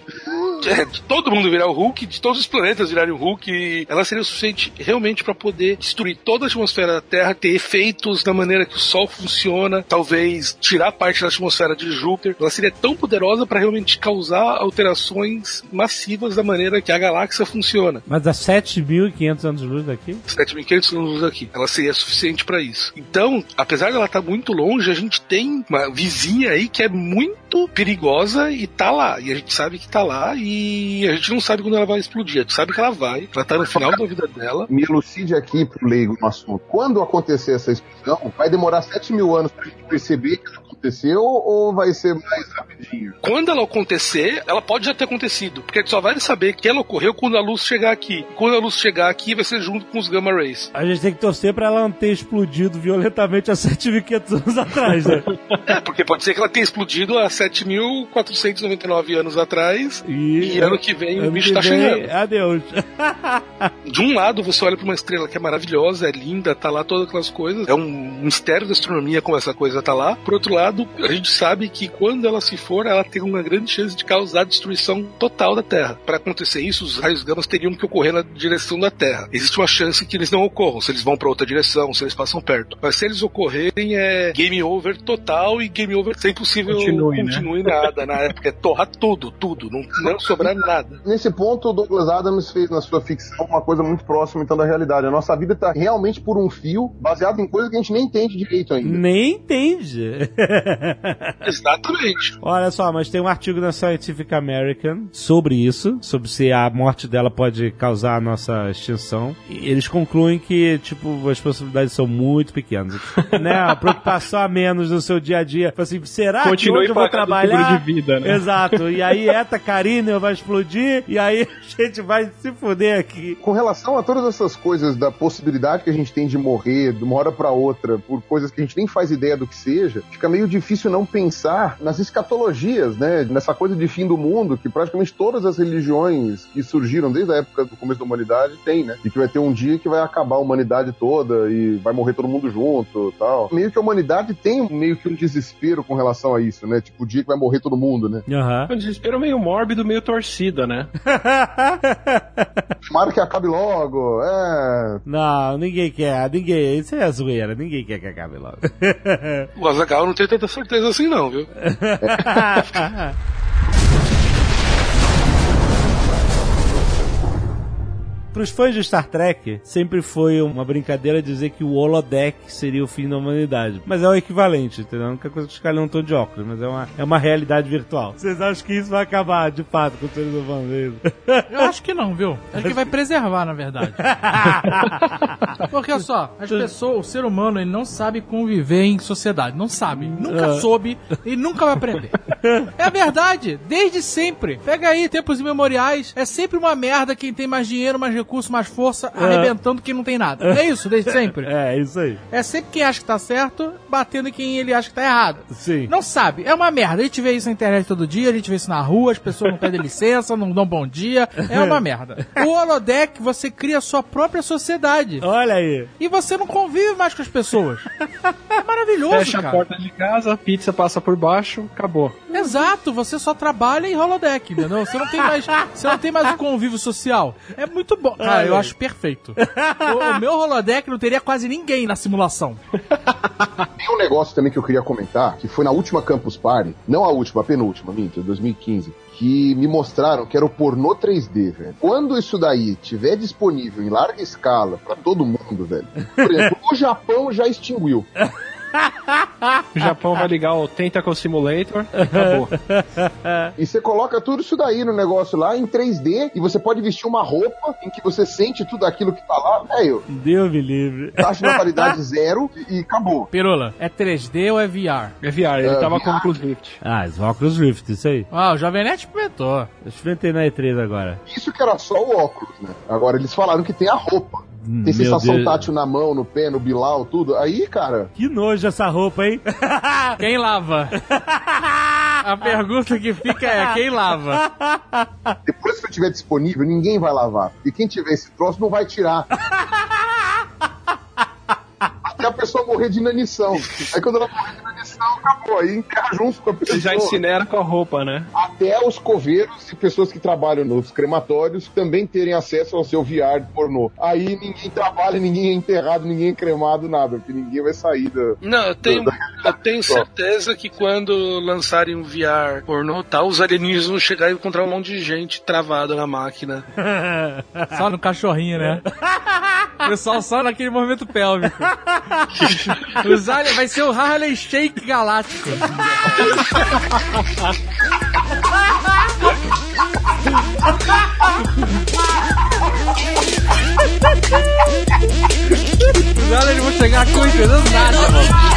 C: É, de todo mundo virar o Hulk, de todos os planetas virarem o Hulk, ela seria o suficiente realmente para poder destruir toda a atmosfera da Terra, ter efeitos na maneira que o Sol funciona, talvez tirar parte da atmosfera de Júpiter. Ela seria tão poderosa para realmente causar alterações massivas da maneira que a galáxia funciona.
B: Mas a 7.500 anos-luz daqui?
C: 7.500 anos aqui. Ela seria suficiente para isso. Então, apesar dela estar tá muito longe, a gente tem uma vizinha aí que é muito perigosa e tá lá. E a gente sabe que tá lá e a gente não sabe quando ela vai explodir. A gente sabe que ela vai. Ela tá no final da vida dela.
E: Me elucide aqui pro leigo no assunto. Quando acontecer essa explosão, vai demorar 7 mil anos pra gente perceber que ela aconteceu ou vai ser mais rapidinho?
C: Quando ela acontecer, ela pode já ter acontecido, porque a gente só vai saber que ela ocorreu quando a luz chegar aqui. Quando a luz chegar aqui, vai ser junto com os gamma rays.
B: A gente tem que torcer pra ela não ter explodido violentamente há 7.500 anos atrás, né?
C: é, porque pode ser que ela tenha explodido há 7.499 anos atrás e, e ano que vem o bicho tá vem, chegando.
B: Adeus.
C: De um lado, você olha pra uma estrela que é maravilhosa, é linda, tá lá todas aquelas coisas, é um mistério da astronomia como essa coisa tá lá. Por outro lado, a gente sabe que quando ela se for, ela tem uma grande chance de causar destruição total da Terra. Para acontecer isso, os raios gamas teriam que ocorrer na direção da Terra. Existe uma chance que eles não ocorram, se eles vão para outra direção, se eles passam perto. Mas se eles ocorrerem, é game over total e game over sem possível continue, continue né? nada. Na época é torrar tudo, tudo, não, não sobrar nada.
E: Nesse ponto, o Douglas Adams fez na sua ficção uma coisa muito próxima então da realidade. A nossa vida está realmente por um fio, baseado em coisas que a gente nem entende direito ainda.
B: Nem entende.
C: Exatamente.
B: Olha só, mas tem um artigo na Scientific American sobre isso, sobre se a morte dela pode causar a nossa extinção. E eles concluem que, tipo, as possibilidades são muito pequenas. né? A preocupação a menos no seu dia a dia. Assim, será Continue que hoje eu vou trabalhar?
D: De vida, né?
B: Exato. E aí, Eta Vai explodir, e aí a gente vai se fuder aqui.
E: Com relação a todas essas coisas da possibilidade que a gente tem de morrer de uma hora para outra por coisas que a gente nem faz ideia do que seja, fica meio difícil não pensar nas escatologias, né? Nessa coisa de fim do mundo que praticamente todas as religiões que surgiram desde a época do começo da humanidade têm, né? E que vai ter um dia que vai acabar a humanidade toda e vai morrer todo mundo junto tal. Meio que a humanidade tem meio que um desespero com relação a isso, né? Tipo, o dia que vai morrer todo mundo, né?
B: Uhum.
D: Um desespero meio mórbido, meio torcida, né?
E: Tomara que acabe logo, é.
B: Não, ninguém quer, ninguém. Isso é zoeira, ninguém quer que acabe logo.
C: o Azagal não tem tanta certeza assim, não, viu?
B: Para os fãs de Star Trek, sempre foi uma brincadeira dizer que o holodeck seria o fim da humanidade. Mas é o equivalente, entendeu? A única coisa que os caras não estão de óculos, mas é uma, é uma realidade virtual. Vocês acham que isso vai acabar, de fato, com o seres humanos mesmo?
F: Eu acho que não, viu? Acho que vai preservar, na verdade. Porque, olha só, as pessoas, o ser humano, ele não sabe conviver em sociedade. Não sabe. Nunca soube e nunca vai aprender. É a verdade. Desde sempre. Pega aí, tempos imemoriais. É sempre uma merda quem tem mais dinheiro, mais recursos recurso, mais força, é. arrebentando quem não tem nada. É isso, desde sempre.
B: É, isso aí.
F: É sempre quem acha que tá certo, batendo em quem ele acha que tá errado.
B: Sim.
F: Não sabe. É uma merda. A gente vê isso na internet todo dia, a gente vê isso na rua, as pessoas não pedem licença, não dão bom dia. É uma merda. O holodeck, você cria a sua própria sociedade.
B: Olha aí.
F: E você não convive mais com as pessoas. É maravilhoso,
D: Fecha
F: cara.
D: a porta de casa, a pizza passa por baixo, acabou.
F: Exato, você só trabalha em holodeck, entendeu? Você não tem mais, você não tem mais o convívio social. É muito bom. Cara, eu acho perfeito. o, o, meu holodeck não teria quase ninguém na simulação.
E: Tem um negócio também que eu queria comentar, que foi na última Campus Party, não a última, a penúltima, minta, 2015 que me mostraram que era o pornô 3D, velho. Quando isso daí tiver disponível em larga escala para todo mundo, velho. Por exemplo, o Japão já extinguiu.
D: O Japão vai ligar o Tentacle Simulator e acabou.
E: E você coloca tudo isso daí no negócio lá em 3D e você pode vestir uma roupa em que você sente tudo aquilo que tá lá, velho.
B: Deus me livre.
E: Taxa de natalidade zero e, e acabou.
F: Pirula, é 3D ou é VR?
D: É VR, ele é, tava VR. com o Oculus Rift.
B: Ah, o Oculus Rift, isso aí.
F: Ah, o Jovem Nerd experimentou. Eu
B: experimentei na E3 agora.
E: Isso que era só o óculos, né? Agora eles falaram que tem a roupa. Tem sensação Deus. tátil na mão, no pé, no bilau, tudo. Aí, cara.
B: Que nojo essa roupa, hein?
F: Quem lava? A pergunta que fica é: quem lava?
E: Depois que eu tiver disponível, ninguém vai lavar. E quem tiver esse troço não vai tirar. Até a pessoa morrer de inanição. Aí quando ela morrer de inanição, acabou. Aí encara junto com a pessoa.
D: Você já incinera com a roupa, né?
E: Até os coveiros e pessoas que trabalham nos crematórios também terem acesso ao seu VR de pornô. Aí ninguém trabalha, ninguém é enterrado, ninguém é cremado, nada. Porque ninguém vai sair da.
C: Não, eu tenho, eu tenho certeza que quando lançarem um VR pornô tal, os alienígenas vão chegar e encontrar um monte de gente travada na máquina.
F: Só no cachorrinho, né? O pessoal só naquele movimento pélvico. Os aliens, vai ser o Harley Shake Galáctico. Os aliens vão chegar com nada, mano.